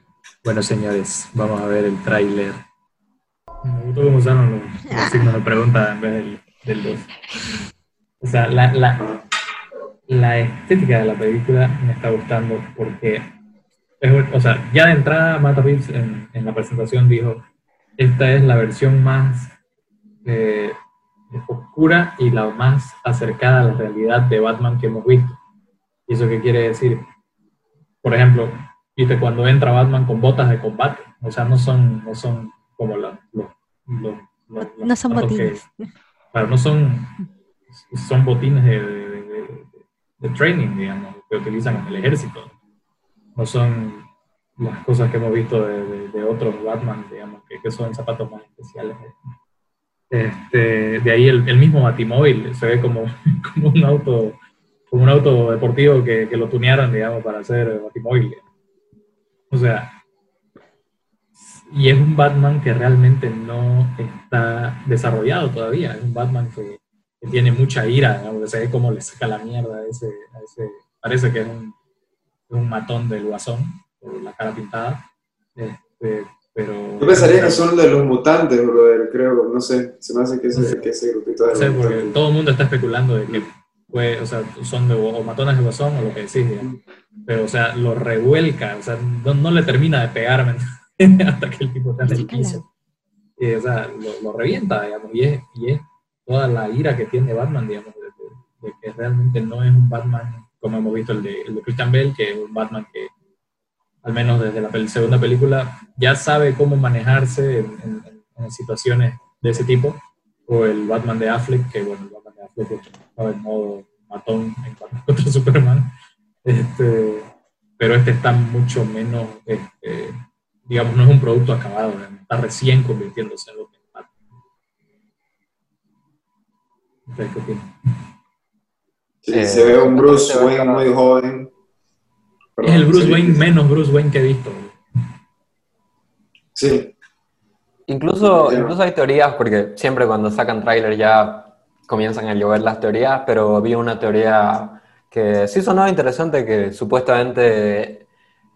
Bueno, señores, vamos a ver el tráiler Me gustó cómo usaron los, los signos de pregunta en vez del, del dos. O sea, la, la, la estética de la película me está gustando porque, es- o sea, ya de entrada Matt Reeves en, en la presentación dijo, esta es la versión más eh, oscura y la más acercada a la realidad de Batman que hemos visto. ¿Y eso qué quiere decir? Por ejemplo, viste cuando entra Batman con botas de combate, o sea, no son, no son como la- los, los, los- los No son zapatos que- botines. Claro, no son, son botines de, de- de- de training, digamos, que utilizan en el ejército. No son las cosas que hemos visto de, de- de otros Batman, digamos, que, que son zapatos más especiales. Este, de ahí el, el mismo Batimóvil se ve como, como un auto como un auto deportivo que, que lo tunearon, digamos, para hacer Batimóvil. O sea, y es un Batman que realmente no está desarrollado todavía. Es un Batman que, que tiene mucha ira, que se ve cómo le saca la mierda a ese, parece que es un, un matón del guasón, la cara pintada. Este, pero Yo pensaría que son de los mutantes, brother, creo, no sé, se me hace que ese, que ese grupito de No sé, porque mutantes. todo el mundo está especulando de que fue, o sea, son de o matones de guasón o lo que decís, digamos. pero o sea, lo revuelca, o sea, no, no le termina de pegar ¿me entiendes? hasta que el tipo está en el piso. Y, o sea, lo, lo revienta, digamos, y es, y es toda la ira que tiene Batman, digamos, de, de- de que realmente no es un Batman como hemos visto el de, el de Christian Bale, que es un Batman que, al menos desde la segunda película, ya sabe cómo manejarse en, en- en situaciones de ese tipo, o el Batman de Affleck, que bueno, el Batman de Affleck estaba en modo matón en contra Superman, este, pero este está mucho menos, este, digamos, no es un producto acabado, está recién convirtiéndose en lo que es Batman. Eh, se ve un Bruce Wayne muy joven. Es el Bruce sí, Wayne menos Bruce Wayne que he visto. Sí, Incluso, incluso hay teorías, porque siempre cuando sacan tráiler ya comienzan a llover las teorías, pero vi una teoría que sí sonaba interesante, que supuestamente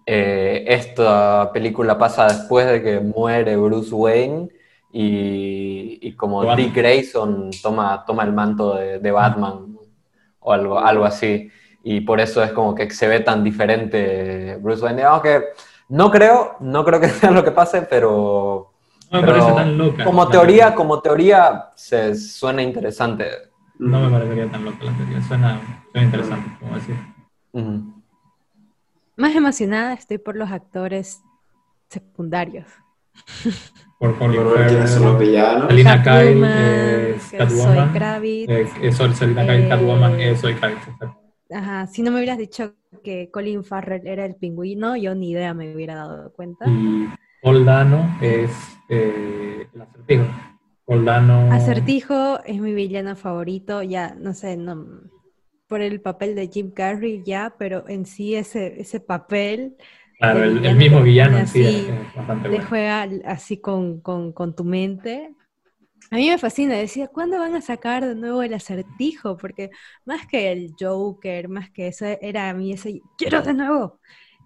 eh, esta película pasa después de que muere Bruce Wayne y, y como Batman. Dick Grayson toma, toma el manto de, de Batman o algo, algo así. Y por eso es como que se ve tan diferente Bruce Wayne. Digamos que no creo, no creo que sea lo que pase, pero... No me Pero parece tan loca. Como teoría, teoría. como teoría, se suena interesante. No me parecería tan loca la teoría. Suena, suena interesante, como decir. Más emocionada estoy por los actores secundarios. Por Colin Pero ¿quiénes son los Farrell, villanos? Selina Kyle Catwoman. Soy Kravitz. Eh, eh, sorry, Selina Kyle, Eh, Catwoman, es Soy Kravitz. Ajá, si no me hubieras dicho que Colin Farrell era el pingüino, yo ni idea me hubiera dado cuenta. Y Paul Dano es eh, el acertijo. Paul Dano. Acertijo es mi villano favorito, ya, no sé, no, por el papel de Jim Carrey ya, pero en sí ese, ese papel Claro, el, el mismo te villano en sí es, bastante te bueno. juega así con, con, con tu mente. A mí me fascina, decía, ¿cuándo van a sacar de nuevo el acertijo? Porque más que el Joker, más que eso, era a mí ese, quiero de nuevo.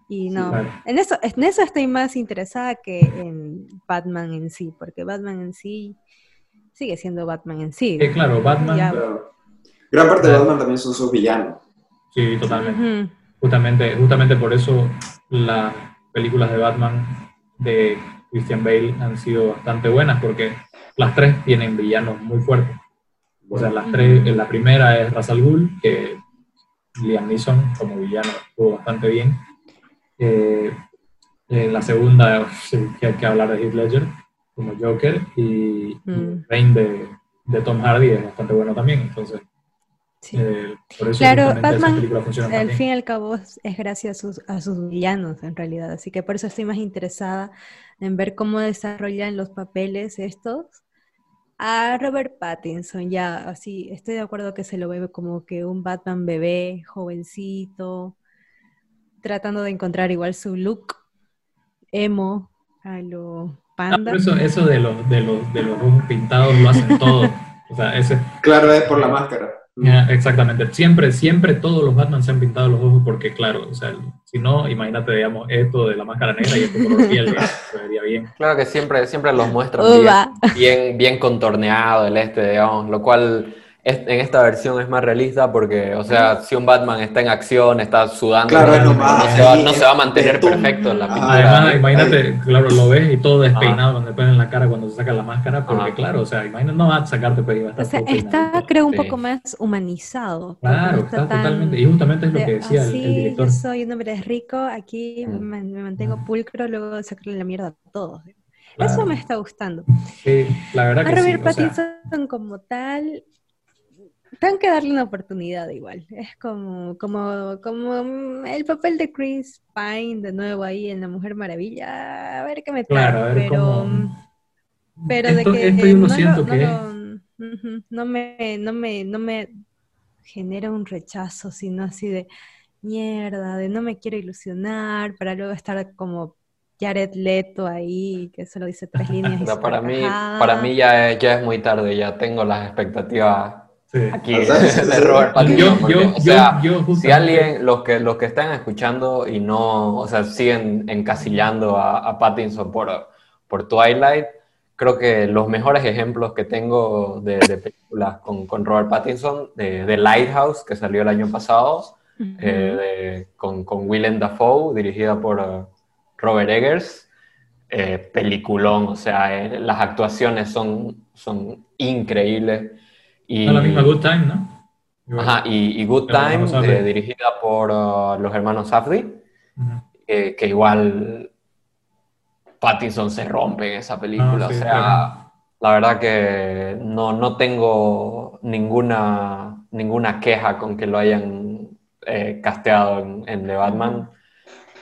Y no, Claro. en eso, en eso estoy más interesada que en Batman en sí, porque Batman en sí sigue siendo Batman en sí. Eh, claro, Batman, Ya. Claro. Gran parte de Batman también son sus villanos. sí, totalmente. Justamente, justamente por eso las películas de Batman de Christian Bale han sido bastante buenas, porque las tres tienen villanos muy fuertes. O sea, las tres, la primera es Ra's al Ghul, que Liam Neeson como villano estuvo bastante bien. Eh, eh, la segunda, que hay que hablar de Heath Ledger como Joker, y, Mm. Bane de, de Tom Hardy es bastante bueno también. Entonces, Sí. eh, por eso Claro, Batman, Al fin y al cabo es es gracias a sus, a sus villanos en realidad, así que por eso estoy más interesada en ver cómo desarrollan los papeles estos. A Robert Pattinson, ya así, estoy de acuerdo que se lo ve como que un Batman bebé, jovencito, tratando de encontrar igual su look emo a lo Ah, panda. pero eso, eso de los, de, los, de los ojos pintados lo hacen todo. O sea, ese, Claro, es por la máscara. Exactamente. Siempre, siempre todos los Batman se han pintado los ojos porque, claro, o sea, si no, imagínate, digamos, esto de la máscara negra y esto color piel, se vería bien. Claro que siempre, siempre los muestran bien, bien, contorneado el este, digamos, lo cual en esta versión es más realista porque, o sea, si un Batman está en acción, está sudando, no, se va, a mantener perfecto en la pintura. Además, imagínate, claro, lo ves y todo despeinado cuando le ponen en la cara cuando se saca la máscara, porque claro, o sea, imagínate, no va a sacarte pero iba a estar o sea, está, creo, un poco más humanizado. Claro, está, totalmente, y justamente es lo que decía el, director. Yo soy un hombre rico, aquí mm. me, mantengo pulcro, luego de sacarle la mierda a todos. Eso me está gustando. Sí, la verdad que a Robert Pattinson como tal, tengo que darle una oportunidad igual. Es como, como, como el papel de Chris Pine de nuevo ahí en La Mujer Maravilla. A ver qué me trae. pero, pero de que no, no, me, no, me, no me genera un rechazo, sino así de mierda, de no me quiero ilusionar, para luego estar como Jared Leto ahí, que solo dice tres líneas. para, mí, para mí ya ya es muy tarde, ya tengo las expectativas Aquí de Robert Pattinson. o sea, si alguien, los que, los que están escuchando y no, o sea, siguen encasillando a, Pattinson por, por Twilight, creo que los mejores ejemplos que tengo de, películas con, con, Robert Pattinson, de, Lighthouse, que salió el año pasado, eh, con, con, Willem Dafoe, dirigida por uh, Robert Eggers, eh, peliculón, o sea, eh, las actuaciones son, son increíbles. Y, la misma Good Time, ¿no? Ajá, y, Good Time, eh, dirigida por uh, los hermanos Safdie, que igual Pattinson se rompe en esa película. Ah, o sea, la verdad que no, no tengo ninguna, ninguna queja con que lo hayan eh, casteado en, en, The Batman.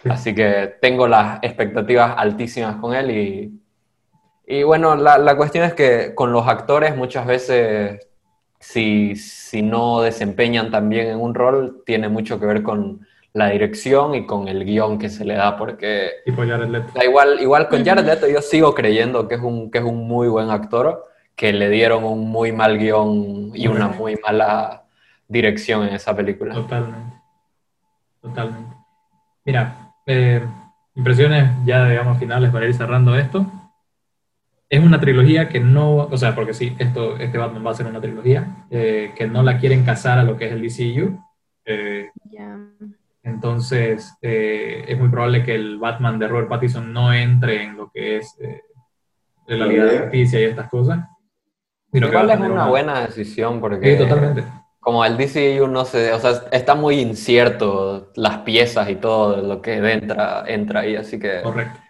Así que tengo las expectativas altísimas con él y, y bueno, la, la cuestión es que con los actores muchas veces si, si no desempeñan también en un rol, tiene mucho que ver con la dirección y con el guion que se le da, porque... igual, igual con Jared Leto yo sigo creyendo que es, un, que es un muy buen actor, que le dieron un muy mal guion y una muy mala dirección en esa película. Totalmente. Totalmente. Mira, eh, impresiones ya, digamos, finales para ir cerrando esto es una trilogía que no, o sea, porque sí, esto, este Batman va a ser una trilogía, eh, que no la quieren casar a lo que es el DCU. Eh, entonces, eh, es muy probable que el Batman de Robert Pattinson no entre en lo que es la Liga de Justicia y estas cosas. Igual es una, buena decisión porque... Sí, totalmente. Como el DCU no sé, o sea, está muy incierto las piezas y todo lo que entra, entra ahí, así que... Correcto.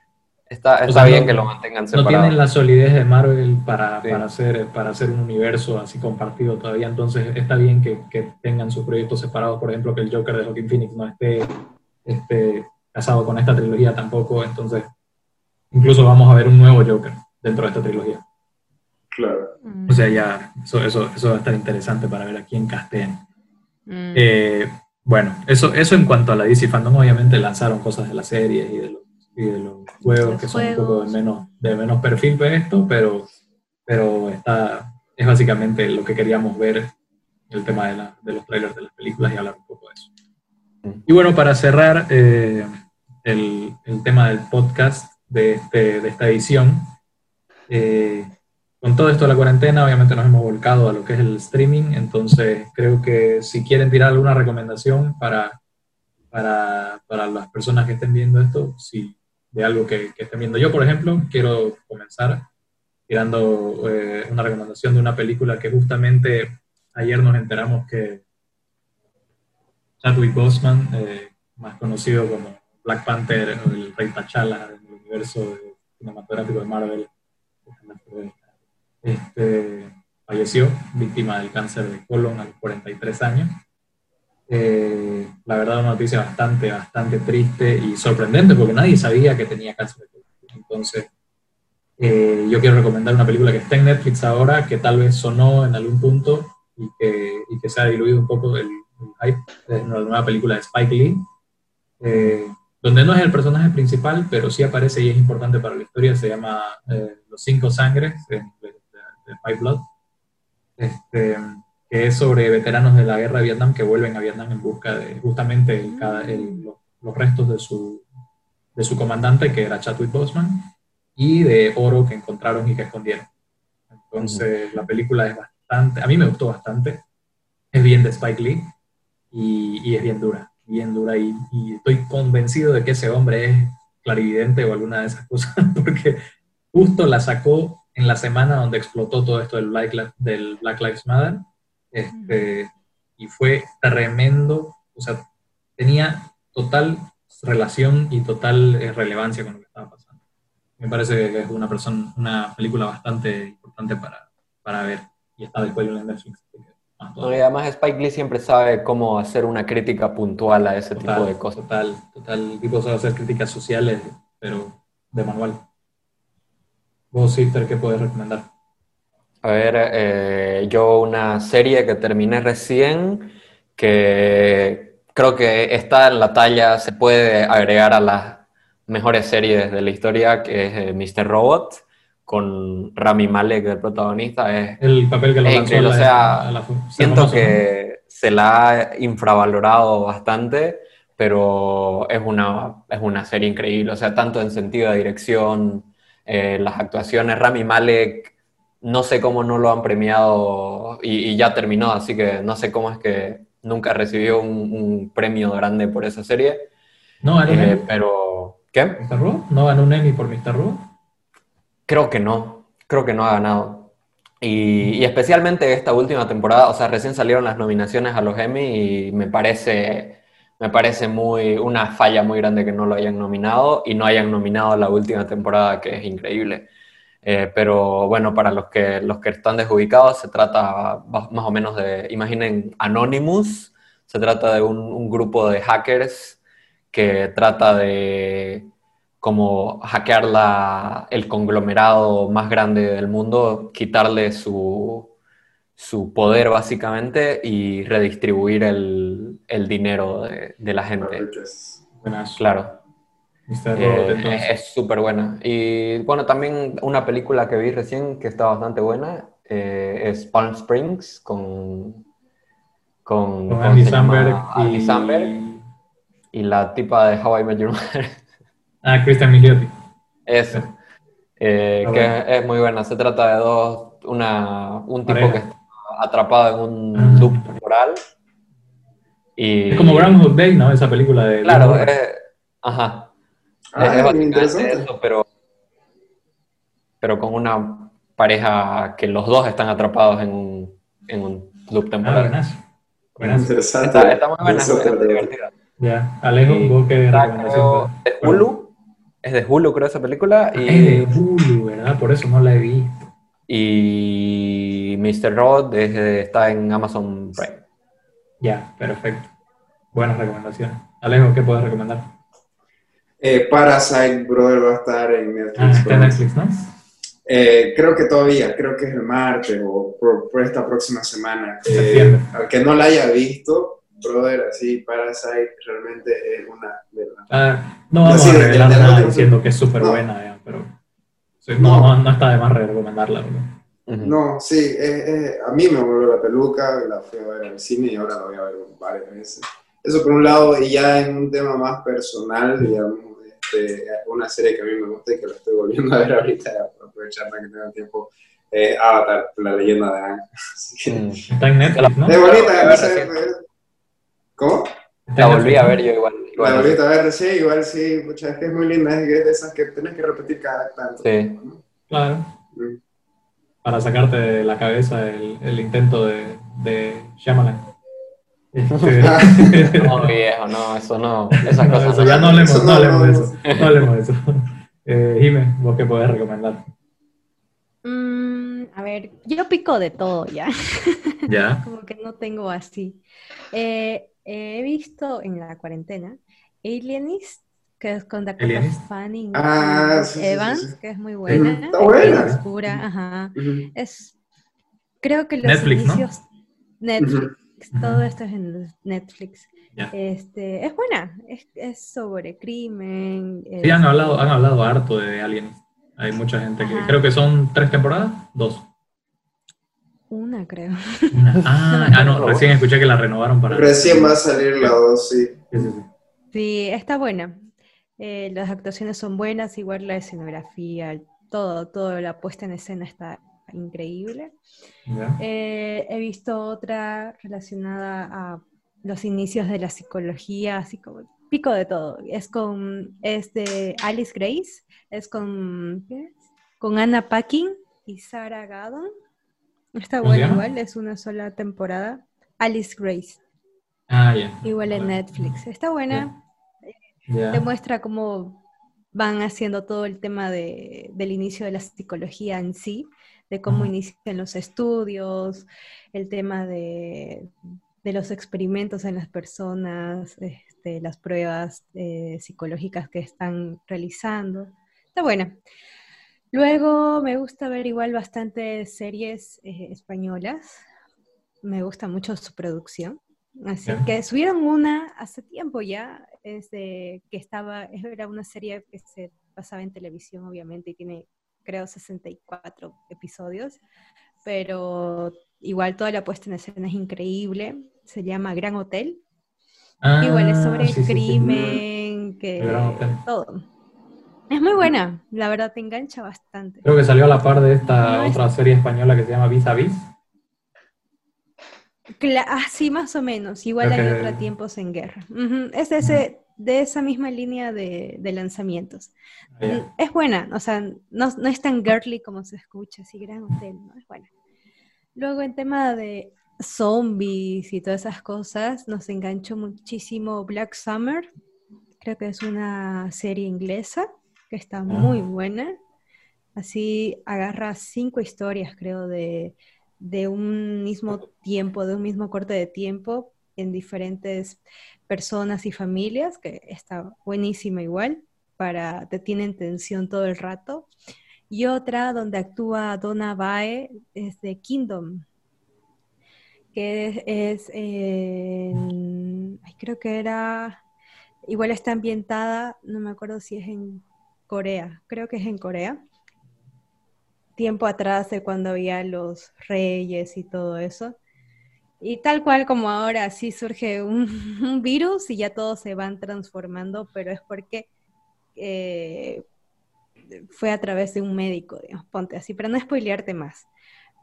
Está, bien que lo mantengan separado. No tienen la solidez de Marvel para, para, hacer, para hacer un universo así compartido todavía, entonces está bien que, que, tengan sus proyectos separados, por ejemplo, que el Joker de Joaquin Phoenix no esté, esté casado con esta trilogía tampoco, entonces incluso vamos a ver un nuevo Joker dentro de esta trilogía. Claro. O sea, ya, eso, eso, eso va a estar interesante para ver a quién casteen. Mm. Eh, bueno, eso, eso en cuanto a la DC Fandom, obviamente lanzaron cosas de la serie y de los y de los juegos que son un poco de menos, de menos perfil de esto, pero, pero está, es básicamente lo que queríamos ver, el tema de, la, de los trailers de las películas y hablar un poco de eso. Mm. Y bueno, para cerrar eh, el, el, tema del podcast de, este, de esta edición, eh, con todo esto de la cuarentena, obviamente nos hemos volcado a lo que es el streaming, entonces creo que si quieren tirar alguna recomendación para, para, para las personas que estén viendo esto, si de algo que, que, viendo. Yo, por ejemplo, quiero comenzar tirando eh, una recomendación de una película que justamente ayer nos enteramos que Chadwick Boseman, eh, más conocido como Black Panther, el Rey T'Challa del universo cinematográfico de Marvel, este, falleció víctima del cáncer de colon a los 43 años. Eh, la verdad, una noticia bastante, bastante triste y sorprendente porque nadie sabía que tenía cáncer de Entonces, eh, yo quiero recomendar una película que está en Netflix ahora, que tal vez sonó en algún punto y que, y que se ha diluido un poco el, hype. Es una nueva película de Spike Lee, eh, donde no es el personaje principal, pero sí aparece y es importante para la historia. Se llama Los Cinco Sangres, de, de, Five Blood. Este, que es sobre veteranos de la guerra de Vietnam que vuelven a Vietnam en busca de justamente el- el- los, restos de su, de su comandante, que era Chadwick Boseman, y de oro que encontraron y que escondieron. Entonces, la película es bastante, a mí me gustó bastante, es bien de Spike Lee y, y es bien dura, bien dura, y, y estoy convencido de que ese hombre es clarividente o alguna de esas cosas, porque justo la sacó en la semana donde explotó todo esto del Black, del Black Lives Matter, este, y fue tremendo, o sea, tenía total relación y total eh, relevancia con lo que estaba pasando. Me parece que es una, persona, una película bastante importante para, para ver, y está disponible en Netflix. y además Spike Lee siempre sabe cómo hacer una crítica puntual a ese tipo Total, de cosas. Total, total. El tipo sabe hacer críticas sociales, pero de manual. Vos, Sister, ¿qué puedes recomendar? A ver, eh, yo una serie que terminé recién, que creo que está en la talla, se puede agregar a las mejores series de la historia, que es eh, Mr. Robot, con Rami Malek, el protagonista. Es, El papel que lo lanzó increíble, a la- o sea, a la- siento que se la ha infravalorado bastante, pero es una, es una serie increíble, o sea, tanto en sentido de dirección, eh, las actuaciones, Rami Malek, no sé cómo no lo han premiado y, y ya terminó, así que no sé cómo es que nunca recibió un, un premio grande por esa serie, ¿No ganó un eh, Emmy pero ¿qué? Mr. Robot? ¿No ganó un Emmy por Mr. Robot? Creo que no, creo que no ha ganado. Y, y especialmente esta última temporada, o sea, recién salieron las nominaciones a los Emmy y me parece, me parece muy, una falla muy grande que no lo hayan nominado y no hayan nominado la última temporada, que es increíble. Eh, pero bueno, para los que, los que están desubicados, se trata más o menos de, imaginen Anonymous, se trata de un, un grupo de hackers que trata de como hackear la, el conglomerado más grande del mundo, quitarle su, su poder básicamente y redistribuir el, el dinero de, de la gente. Buenas. Claro. Eh, es súper buena. Y bueno, también una película que vi recién que está bastante buena eh, es Palm Springs con, con, Con ¿cómo Andy? Samberg y... Samberg y la tipa de How I Met Your Mother. Ah, Christian Milioti. Eso. Eh, Ah, que bueno. es, muy buena. Se trata de dos, una, un tipo Pareja. que está atrapado en un Ah. loop temporal. Y, Es como Groundhog Day, ¿no? Esa película de... Claro, ajá. Ah, es, interesante. eso, pero, pero con una pareja que los dos están atrapados en un, en un loop Ah, temporal. buenas. Buenas. Interesante. está, está muy buena, es Interesante, bastante pero- divertida. Ya. Alejo, vos qué Está, de Hulu. Es de Hulu, creo, esa película. Ah, Y, Es de Hulu, ¿verdad? Por eso no la he visto. y Mr. Rod es está en Amazon Prime. Ya, perfecto. Buenas recomendaciones. Alejo, ¿qué puedes recomendar? Eh, Parasite, brother, va a estar en Netflix. Ah, está en. Netflix, ¿no? Eh, creo que todavía, creo que es el martes o por, por esta próxima semana. Eh, Septiembre. aunque no la haya visto, brother, así Parasite realmente es una de las... Ah, no vamos Sí, a de- revelar de la nada diciendo que es súper No. buena, pero sí, no, no, no está de más recomendarla. bro. Ujú. No, sí, eh, eh, a mí me volvió la peluca, la fui a ver al cine y ahora la voy a ver varias veces. Eso por un lado, y ya en un tema más personal, digamos, este, una serie que a mí me gusta y que la estoy volviendo a ver ahorita, aprovechando que tengo tiempo, eh, Avatar, la leyenda de Aang. Así que- Mm. Está en Netflix, ¿no? Es bonita, no sé, recién. ¿Cómo? La volví a ver yo igual. igual La bonita, a ver, sí, igual sí, muchas es que es muy linda, es de esas que tenés que repetir cada tanto. Sí. Claro. Mm. Para sacarte de la cabeza el, el intento de, de Shyamalan. Este, No, viejo, no, eso no. Esas no, cosas eso, no. ya no hablemos, Eso no, no, hablemos de eso. No hablemos de eso. Eh, Jime, ¿vos qué podés recomendar? Mm, a ver, yo pico de todo ya, Ya. como que no tengo así. Eh, he visto en la cuarentena Alienist, que es con Dakota Alienist. Fanning Ah, sí, sí, sí, Evans, sí. que es muy buena. Está es buena. bien oscura, ajá. Ujú, Es, creo que los Netflix, ¿no? inicios Netflix, todo esto es en Netflix. Este, es buena, es, es sobre crimen. Sí, han hablado, han hablado harto de Alien. Hay mucha gente que. Creo que son tres temporadas, dos. una, creo. Ah, ah, no, recién escuché que la renovaron para... Recién va a salir la 2, sí. Sí, sí, sí. Sí, está buena. Eh, las actuaciones son buenas, igual la escenografía, todo, todo, la puesta en escena está increíble. Eh, he visto otra relacionada a los inicios de la psicología, así como pico de todo. Es con, es de Alice Grace, es con, ¿qué es? Con Anna Paquin y Sarah Gadon. Está ¿Cómo se bueno igual, es una sola temporada. Alice Grace, Ah, ya. igual en. Netflix. Está buena, Ya. te muestra cómo van haciendo todo el tema de- del inicio de la psicología en sí, de cómo inician los estudios, el tema de, de los experimentos en las personas, este, las pruebas eh, psicológicas que están realizando. Está buena. Luego me gusta ver igual bastantes series eh, españolas. Me gusta mucho su producción. Así Ya. que subieron una hace tiempo ya, es de- que estaba, era una serie que se pasaba en televisión, obviamente, y tiene, creo, 64 episodios, pero igual toda la puesta en escena es increíble. Se llama Gran Hotel. Ah, igual es sobre sí, sí, sí. crimen, que todo. Es muy buena, la verdad te engancha bastante. Creo que salió a la par de esta No es- otra serie española que se llama Vis a Vis. Cla- ah, más o menos. Igual Creo hay que- otra tiempos en guerra. Ujú, Es ese, de esa misma línea de, de lanzamientos. Ah. Mm, Es buena, o sea, no, no es tan girly como se escucha, así gran hotel, ¿no? Es buena. Luego en tema de zombies y todas esas cosas, nos enganchó muchísimo Black Summer. Creo que es una serie inglesa que está muy buena. Así agarra cinco historias, creo, de, de un mismo tiempo, de un mismo corte de tiempo en diferentes personas y familias, que está buenísima igual, para te tienen tensión todo el rato. Y otra donde actúa Donna Bae es de Kingdom, que es, en- creo que era, igual está ambientada, no me acuerdo si es en Corea, creo que es en Corea. Tiempo atrás de cuando había los reyes y todo eso. Y tal cual como ahora, sí surge un, virus y ya todos se van transformando, pero es porque eh, fue a través de un médico, digamos, ponte así, para no spoilearte más.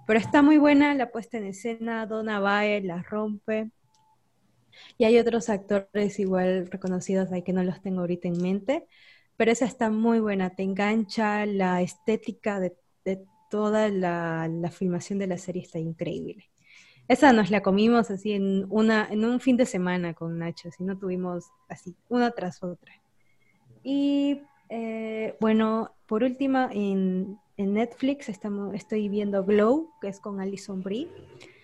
Pero está muy buena la puesta en escena, Donna Bae la rompe. Y hay otros actores igual reconocidos ahí que no los tengo ahorita en mente, pero esa está muy buena, te engancha, la estética de, toda la filmación de la serie está increíble. Esa nos la comimos así en, una, en un fin de semana con Nacho, así no tuvimos así, una tras otra. Y eh, bueno, por último, en, en Netflix estamos, estoy viendo Glow, que es con Alison Brie.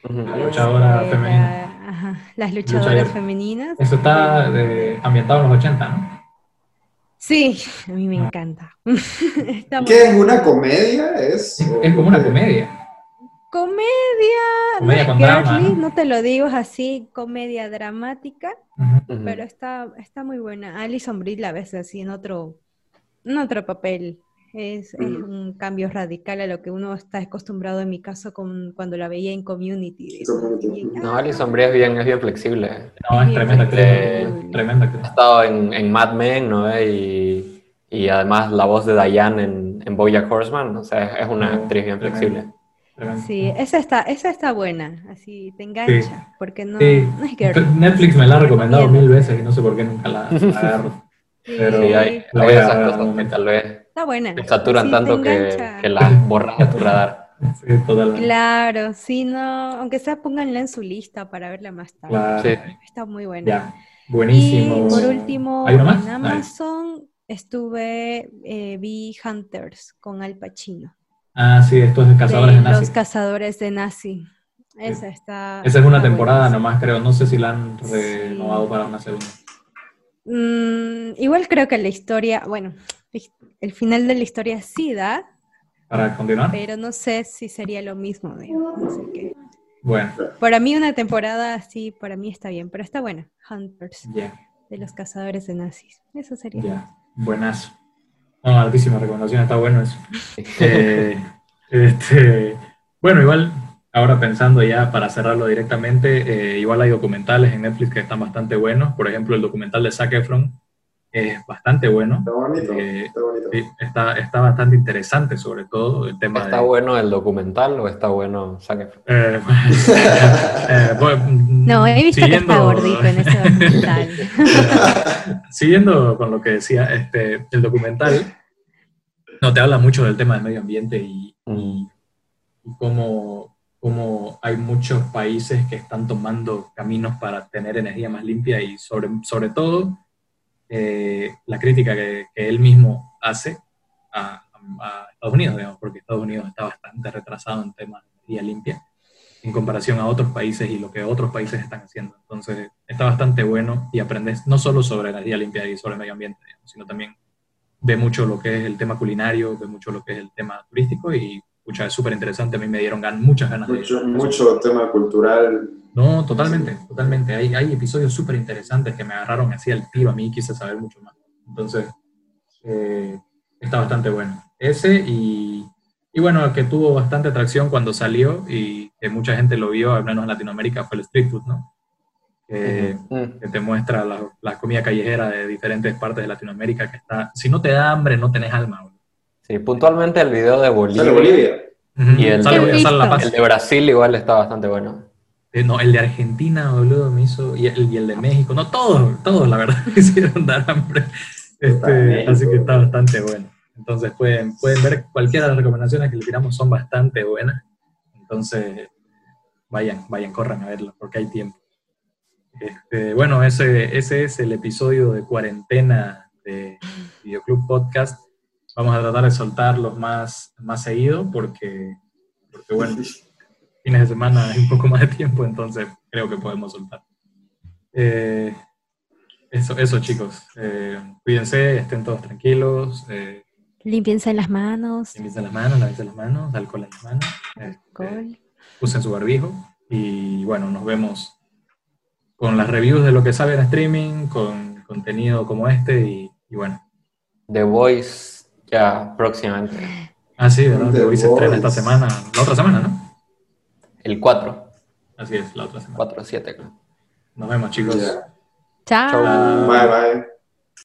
La luchadora Eh, femenina. la- ajá, las luchadoras Lucha- femeninas. Eso está de- ambientado en los 80, ¿no? Sí, a mí me Ah. encanta. ¿Qué es una comedia? ¿Es, Es, es como una comedia. Comedia, Comedia no con es drama, girly, ¿no? no te lo digo, es así, comedia dramática, pero está, está muy buena. Alison Brie la ves así en otro, en otro papel. Es, es un cambio radical a lo que uno está acostumbrado en mi caso con, cuando la veía en Community. No, Alison Brie es bien, es bien flexible. No, es tremenda actriz. Tremenda. Ha estado en, en Mad Men, ¿no? Y, y además la voz de Diane en, en BoJack Horseman, o sea, es, es una actriz bien flexible. Sí, esa está, esa está buena, así te engancha, porque no, Sí. no es girly. Netflix me la ha recomendado Recomiendo. mil veces y no sé por qué nunca la, la agarro. Pero- Sí, hay, la hay a esas cosas que tal vez Está buena. te saturan Sí, tanto te que, que las borras de tu radar. Sí, totalmente. Claro, sí, no, aunque sea pónganla en su lista para verla más tarde. Claro. Sí. Está muy buena. Ya. Buenísimo. Y por último, ¿Hay uno más? en Ahí. Amazon estuve, eh, vi Hunters con Al Pacino. Ah, sí, estos de cazadores de de Los nazis. cazadores de nazi. Esa está. Esa es una temporada nomás, creo. No sé si la han Sí. renovado para una segunda. Mm, igual creo que la historia, bueno, el final de la historia sí da, Para continuar. pero no sé si sería lo mismo. Bueno, para mí una temporada así, para mí está bien, pero está buena. Hunters, de los cazadores de nazis. Eso sería. ya. Buenazo. No, altísima recomendación, está bueno eso. Eh, este, bueno, igual ahora pensando ya para cerrarlo directamente, eh, igual hay documentales en Netflix que están bastante buenos. Por ejemplo, el documental de Zac Efron es bastante bueno. Está bonito, Eh, está bonito. Sí, está, está bastante interesante, sobre todo el tema ¿Está de... bueno el documental o está bueno Zac Efron? Eh, eh, bueno, No, he visto que está siguiendo- gordito en ese documental. Siguiendo con lo que decía, este, el documental no te habla mucho del tema del medio ambiente y, Mm. y cómo, cómo hay muchos países que están tomando caminos para tener energía más limpia y sobre, sobre todo eh, la crítica que, que él mismo hace a, a Estados Unidos, digamos, porque Estados Unidos está bastante retrasado en temas de energía limpia en comparación a otros países y lo que otros países están haciendo. Entonces, está bastante bueno y aprendes no solo sobre energía limpia y sobre el medio ambiente, digamos, sino también ve mucho lo que es el tema culinario, ve mucho lo que es el tema turístico y pucha, es súper interesante. A mí me dieron gan- muchas ganas Mucho, de... mucho tema cultural. No, totalmente, totalmente. Hay, hay episodios súper interesantes que me agarraron así al tiro a mí y quise saber mucho más. Entonces, eh, está bastante bueno. Ese y, y bueno, que tuvo bastante atracción cuando salió y que mucha gente lo vio, al menos en Latinoamérica, fue el street food, ¿no? Que, que te muestra la, la comida callejera de diferentes partes de Latinoamérica que está, si no te da hambre, no tenés alma. Sí, puntualmente el video de Bolivia. Sale Bolivia. Y. El de Brasil igual está bastante bueno. Eh, no, el de Argentina, boludo, me hizo. Y el, y el de México. No, todos, todos, la verdad, me hicieron dar hambre. Este, así que está bastante bueno. Entonces pueden, pueden ver cualquiera de las recomendaciones que le tiramos son bastante buenas. Entonces, vayan, vayan, corran a verlo, porque hay tiempo. Este, bueno, ese, ese es el episodio de cuarentena de Videoclub Podcast. Vamos a tratar de soltarlos más, más seguido porque, porque, bueno, fines de semana hay un poco más de tiempo, entonces creo que podemos soltar. Eh, eso, eso, chicos. Eh, cuídense, estén todos tranquilos. Eh, Límpiense las manos. limpiense las manos, lávense las manos, alcohol en las manos. este, alcohol. usen su barbijo. Y bueno, nos vemos con las reviews de lo que sale en streaming, con contenido como este y, y bueno. The Voice ya próximamente. Ah, sí, ¿verdad? The Hoy se estrena esta Voice. semana, la otra semana, ¿no? El 4, Así es, la otra semana. 4 7 creo. Nos vemos, chicos. Chao. Chao. Bye, bye.